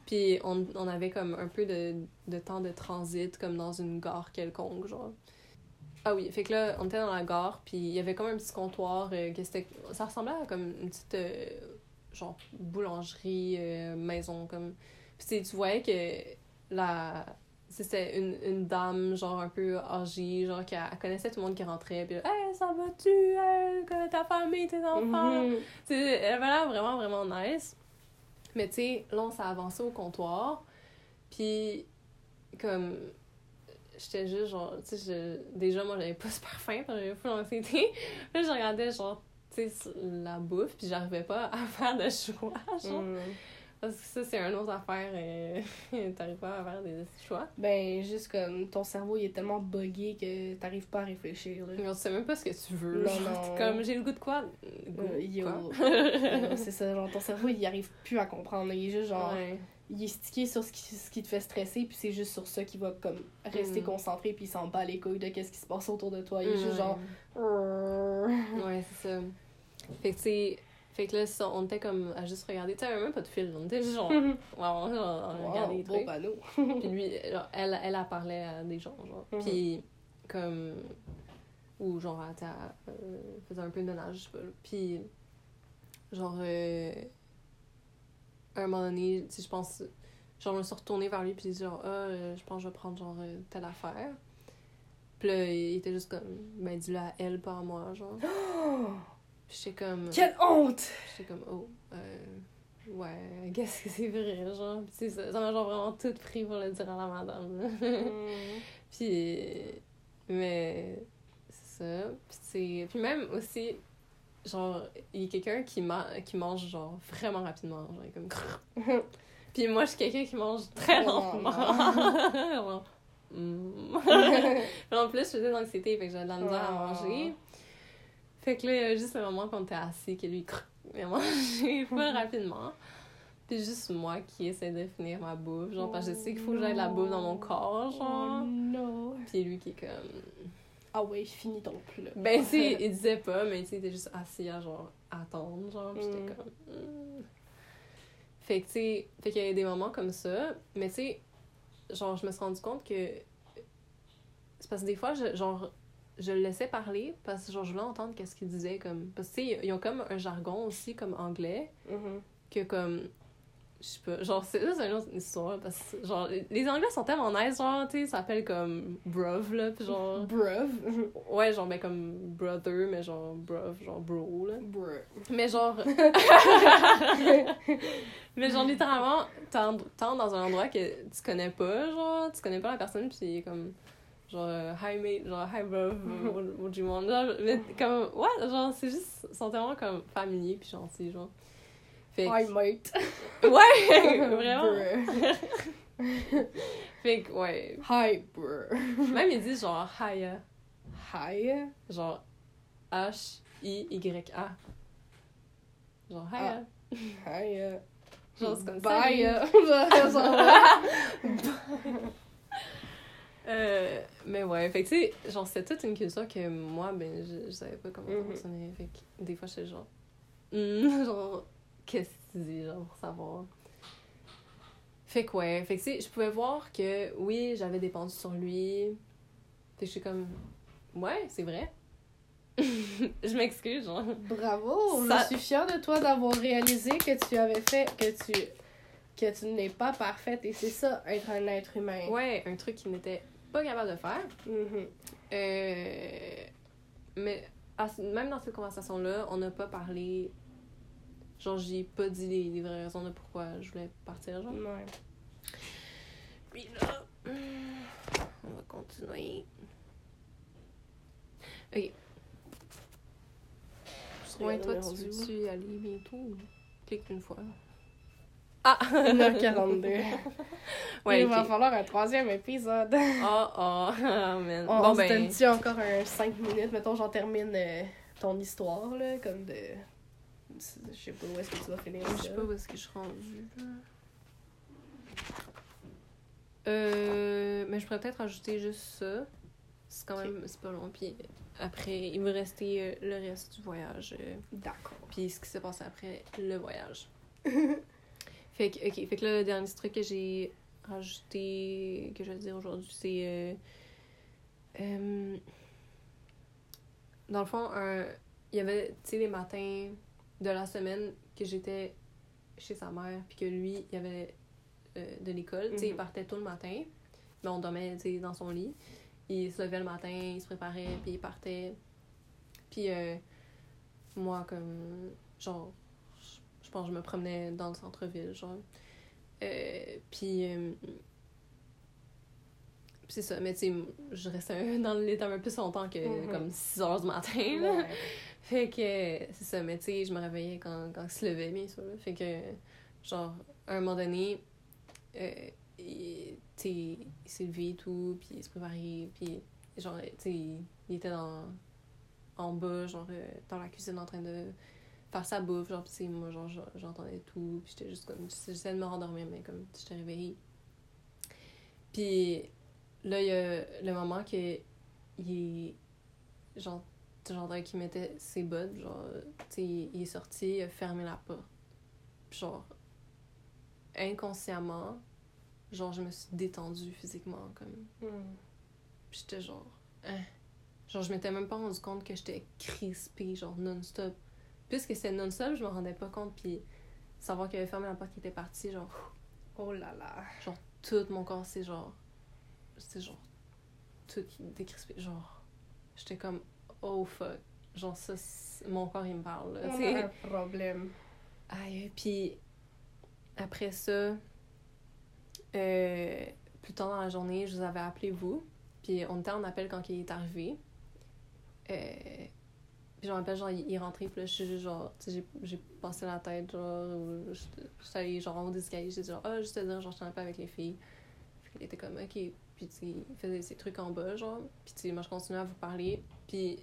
Puis on, on avait comme un peu de, de temps de transit, comme dans une gare quelconque, genre. Ah oui, fait que là, on était dans la gare, puis il y avait comme un petit comptoir euh, que c'était. Ça ressemblait à comme une petite. euh, genre boulangerie, euh, maison, comme. Puis tu voyais que la. C'était une, une dame, genre un peu âgée, genre qui elle connaissait tout le monde qui rentrait, puis Hey, ça va-tu? Hey, ta famille, tes enfants? Tu sais, elle avait l'air vraiment, vraiment nice. Mais tu sais, là, on s'est avancé au comptoir. Puis, comme, j'étais juste genre, tu sais, déjà, moi, j'avais pas super faim, j'avais full anxiété. Là, je regardais, genre, tu sais, la bouffe, puis j'arrivais pas à faire de choix, genre. Mhm. Parce que ça, c'est une autre affaire. euh, T'arrives pas à faire des choix. Ben, juste comme ton cerveau il est tellement buggé que t'arrives pas à réfléchir. Là. Mais on sait même pas ce que tu veux. Non, non. Comme, j'ai le goût de quoi? Goût, Euh, yo. quoi? Euh, c'est ça, genre ton cerveau il arrive plus à comprendre. Il est juste genre. Ouais. Il est stické sur ce qui, ce qui te fait stresser, puis c'est juste sur ça qu'il va comme rester Mm. concentré, puis il s'en bat les couilles de qu'est-ce qui se passe autour de toi. Il est juste Ouais. genre. Ouais, c'est ça. Fait que, tu fait que là, ça, on était comme à juste regarder. Tu sais, même pas de fil. On était juste genre, ouais, on, regardait les Wow, trucs. panneau. Puis lui, genre, elle, elle, elle parlait à des gens, genre. Mhm. Puis, comme. Ou genre, elle, était à- euh, faisait un peu de ménage, je sais pas. là. Puis, genre, euh, à un moment donné, tu sais, je pense. Genre, je me suis retournée vers lui, puis genre, ah, euh, je pense que je vais prendre, genre, euh, telle affaire. Puis là, il était juste comme, ben, dis-le à elle, pas à moi, genre. J'étais comme. Quelle honte! J'étais comme, oh, euh, ouais, qu'est-ce que c'est vrai, genre. Puis ça, ça m'a genre vraiment tout pris pour le dire à la madame. là. Puis, mais, c'est ça. Puis, c'est- puis même aussi, genre, il y a quelqu'un qui, ma- qui mange, genre, vraiment rapidement. Genre, comme... Puis moi, je suis quelqu'un qui mange très lentement. Genre, mm. En plus, je faisais de l'anxiété, fait que j'avais de la misère à manger. Fait que là, il y a juste un moment qu'on était assis, que lui, il a mangé pas rapidement. Puis juste moi qui essaie de finir ma bouffe, genre, parce que je sais qu'il faut que j'aille de la bouffe dans mon corps, genre. Oh non! Puis lui qui est comme... Ah ouais, finis ton plat. Ben, tu sais, il disait pas, mais tu sais, il était juste assis à, genre, attendre, genre, pis Mm. j'étais comme... hmm. Fait que, tu sais, fait qu'il y a des moments comme ça, mais tu sais, genre, je me suis rendu compte que... C'est parce que des fois, je, genre, je le laissais parler, parce que, genre, je voulais entendre qu'est-ce qu'il disait, comme... Parce que, ils ont comme un jargon aussi, comme anglais, Mhm. que, comme... Je sais pas, genre, c'est c'est une autre histoire, parce que, genre, les Anglais sont tellement nice, genre, tu sais, ça s'appelle comme bruv, là, pis genre... Bruv? Ouais, genre, ben comme brother, mais genre bruv, genre bro, là. Bruv. Mais genre. mais genre, littéralement, t'entres dans un endroit que tu connais pas, genre, tu connais pas la personne, pis comme. Genre, euh, hi mate, genre, hi bro, what, what do you want? Genre, mais comme, ouais, genre, c'est juste. Sont tellement comme familiers pis gentils, genre. Fait que- Hi, mate. Ouais, vraiment. Fait que, ouais. Hi, bruh. Même ils disent genre, hiya. Hi. Genre, H-I-Y-A. Genre, hiya. Hi. euh, Genre, c'est comme Bye. salut. euh, genre, Euh, mais ouais, fait que tu sais, genre, c'était toute une culture que moi, ben, je, je savais pas comment Mhm. fonctionnait. Fait que des fois, j'étais genre, Hmm, genre, qu'est-ce que tu dis, genre, pour savoir? Fait que ouais, fait que tu sais, je pouvais voir que oui, j'avais dépendu sur lui. Fait que je suis comme, ouais, c'est vrai. je m'excuse, genre. Bravo! Ça- Je suis fière de toi d'avoir réalisé que tu avais fait, que tu que tu n'es pas parfaite et c'est ça, être un être humain. Ouais, un truc qu'il n'était pas capable de faire. Mhm. Euh, mais à même dans cette conversation-là, on n'a pas parlé. Genre, j'ai pas dit les, les vraies raisons de pourquoi je voulais partir, genre. Ouais. Puis là, hum, on va continuer. Ok. Ouais, toi, tu veux-tu aller bientôt? Clique une fois. Ah! 1h42. ouais, Il va falloir un troisième épisode. Oh, oh, man. On, bon, on se ben. donne-tu encore un 5 minutes? Mettons, j'en termine euh, ton histoire, là, comme de... Je sais pas où est-ce que tu vas finir Je sais pas où est-ce que je suis rendue, là. Euh, mais je pourrais peut-être ajouter juste ça. C'est quand même, c'est pas long. Puis après, il me restait euh, le reste du voyage. euh, D'accord. puis ce qui s'est passé après le voyage. Fait que, ok, fait que là, le dernier truc que j'ai rajouté, que je vais dire aujourd'hui, c'est. euh, euh, dans le fond, un- il y avait, tu sais, les matins de la semaine que j'étais chez sa mère, puis que lui, il y avait euh, de l'école. Tu sais, il Mhm. partait tôt le matin, mais on dormait, tu sais, dans son lit. Il se levait le matin, il se préparait, puis il partait. Puis euh, moi, comme, genre, je- pense que je me promenais dans le centre-ville, genre. Euh, puis, euh, c'est ça, mais tu sais, je restais dans le lit un peu plus longtemps que Mhm. comme 6 heures du matin, là. Ouais. Fait que, c'est ça, mais tu sais, je me réveillais quand, quand il se levait, bien sûr. là. Fait que, genre, à un moment donné, euh, il, tu sais, il s'est levé et tout, puis il se préparait, puis genre, tu sais, il, il était dans, en bas, genre, dans la cuisine en train de faire sa bouffe, genre, sais, moi, genre, j'en- j'entendais tout, puis j'étais juste comme, j'essayais de me rendormir, mais comme, j'étais réveillée. Puis là, il y a le moment que il est, genre, j'entendais qu'il mettait ses bottes, genre, tu sais, il est sorti, il a fermé la porte. Puis genre, inconsciemment, genre, je me suis détendue physiquement, comme, puis j'étais genre, hein? Genre, je m'étais même pas rendu compte que j'étais crispée, genre, non-stop. Puisque c'était non-stop, je me rendais pas compte, puis savoir qu'il avait fermé la porte, qu'il était parti, genre, Oh là là. tout mon corps, c'est genre, c'est genre, tout décrispé, genre, j'étais comme, oh fuck. Genre, ça, c'est- mon corps, il me parle, là, On a un problème. Aïe, puis après ça, euh, plus tard dans la journée, je vous avais appelé vous, puis on était en appel quand il est arrivé. Euh, puis je me rappelle, genre, il est rentré, puis là, je suis juste genre, tu sais, j'ai- passé la tête, genre, ou j'étais j'étais allée, genre, en haut des escaliers, j'ai dit, genre, ah, juste te dire, genre, je pas avec les filles. Puis il était comme, ok, puis tu sais, il faisait ses trucs en bas, genre, puis tu sais, moi, je continuais à vous parler, puis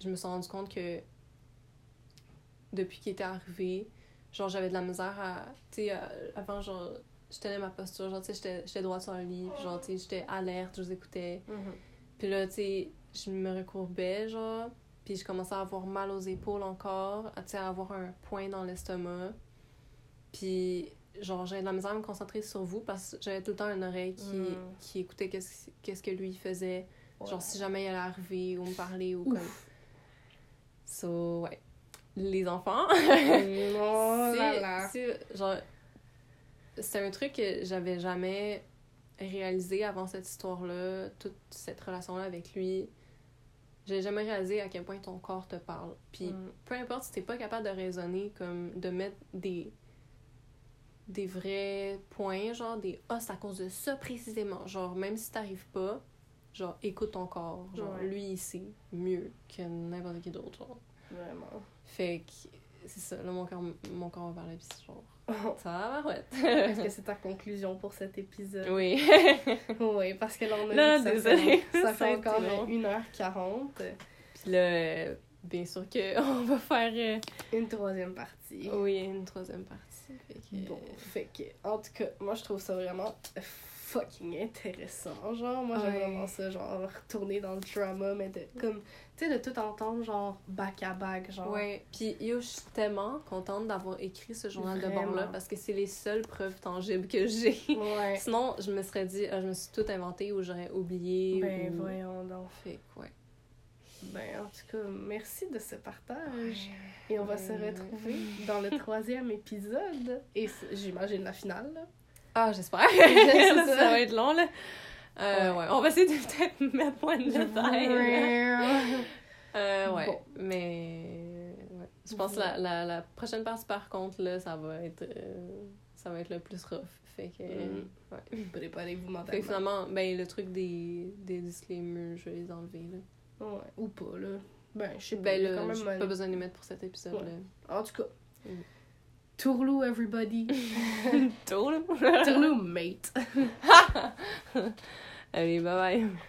je me suis rendu compte que depuis qu'il était arrivé, genre, j'avais de la misère à, tu sais, avant, genre, je tenais ma posture, genre, tu sais, j'étais- j'étais droite sur le lit, puis genre, tu sais, j'étais alerte, je vous écoutais. Mhm. Puis là, tu sais, je me recourbais, genre, puis je commençais à avoir mal aux épaules encore, à, avoir un point dans l'estomac. Puis, genre, j'avais de la misère à me concentrer sur vous parce que j'avais tout le temps une oreille qui, Mm. qui écoutait qu'est-ce qu'est-ce que lui faisait. Genre, si jamais il allait arriver ou me parler ou comme. So, ouais. Les enfants. Oh là C'est- là. c'est- genre, c'est un truc que j'avais jamais réalisé avant cette histoire-là, toute cette relation-là avec lui. J'ai jamais réalisé à quel point ton corps te parle. Puis Mm. peu importe si t'es pas capable de raisonner, comme de mettre des des vrais points, genre des ah, c'est à cause de ça précisément. Genre, même si t'arrives pas, genre, écoute ton corps. Genre, Ouais. lui, il sait mieux que n'importe qui d'autre. Genre. Vraiment. Fait que c'est ça, là, mon corps, mon corps va parler, c'est genre, ça va, ouais. Est-ce que c'est ta conclusion pour cet épisode? oui. Oui, parce que là, on a Là, que ça fait, ça fait encore long. 1h40. Puis là, bien sûr qu'on va faire, euh, Une troisième partie. oui, une troisième partie. Fait que, Bon, fait que, en tout cas, moi je trouve ça vraiment fucking intéressant. Genre, moi j'aime Ouais. vraiment ça, genre, retourner dans le trauma, mais de, comme, tu sais, de tout entendre, genre, back à back, genre. Ouais, puis yo, je suis tellement contente d'avoir écrit ce journal de bord-là parce que c'est les seules preuves tangibles que j'ai. Ouais. Sinon, je me serais dit, ah, je me suis tout inventé ou j'aurais oublié. Ben, ou... voyons donc. Fait ouais. Ben, en tout cas, merci de ce partage. Et on va se retrouver dans le troisième épisode. Et j'imagine la finale. Là. Ah, j'espère. ça. ça. va être long, là. Euh, ouais. On va essayer de peut-être mettre moins de détails. euh, ouais. Bon. Mais ouais. je pense que la, la, la, prochaine partie, par contre, là, ça va être, euh, ça va être le plus rough. Fait que. Mm. Ouais. Préparez-vous mentalement. Fait que finalement, ben, le truc des, des disclaimers, je vais les enlever. Là. Ouais. Ou pas, là. Ben, je sais pas. Ben, là, quand même pas besoin de les mettre pour cet épisode-là. En tout cas. Mm. Tourlou, everybody. Tourlou? Tourlou, mate. Allez, bye bye.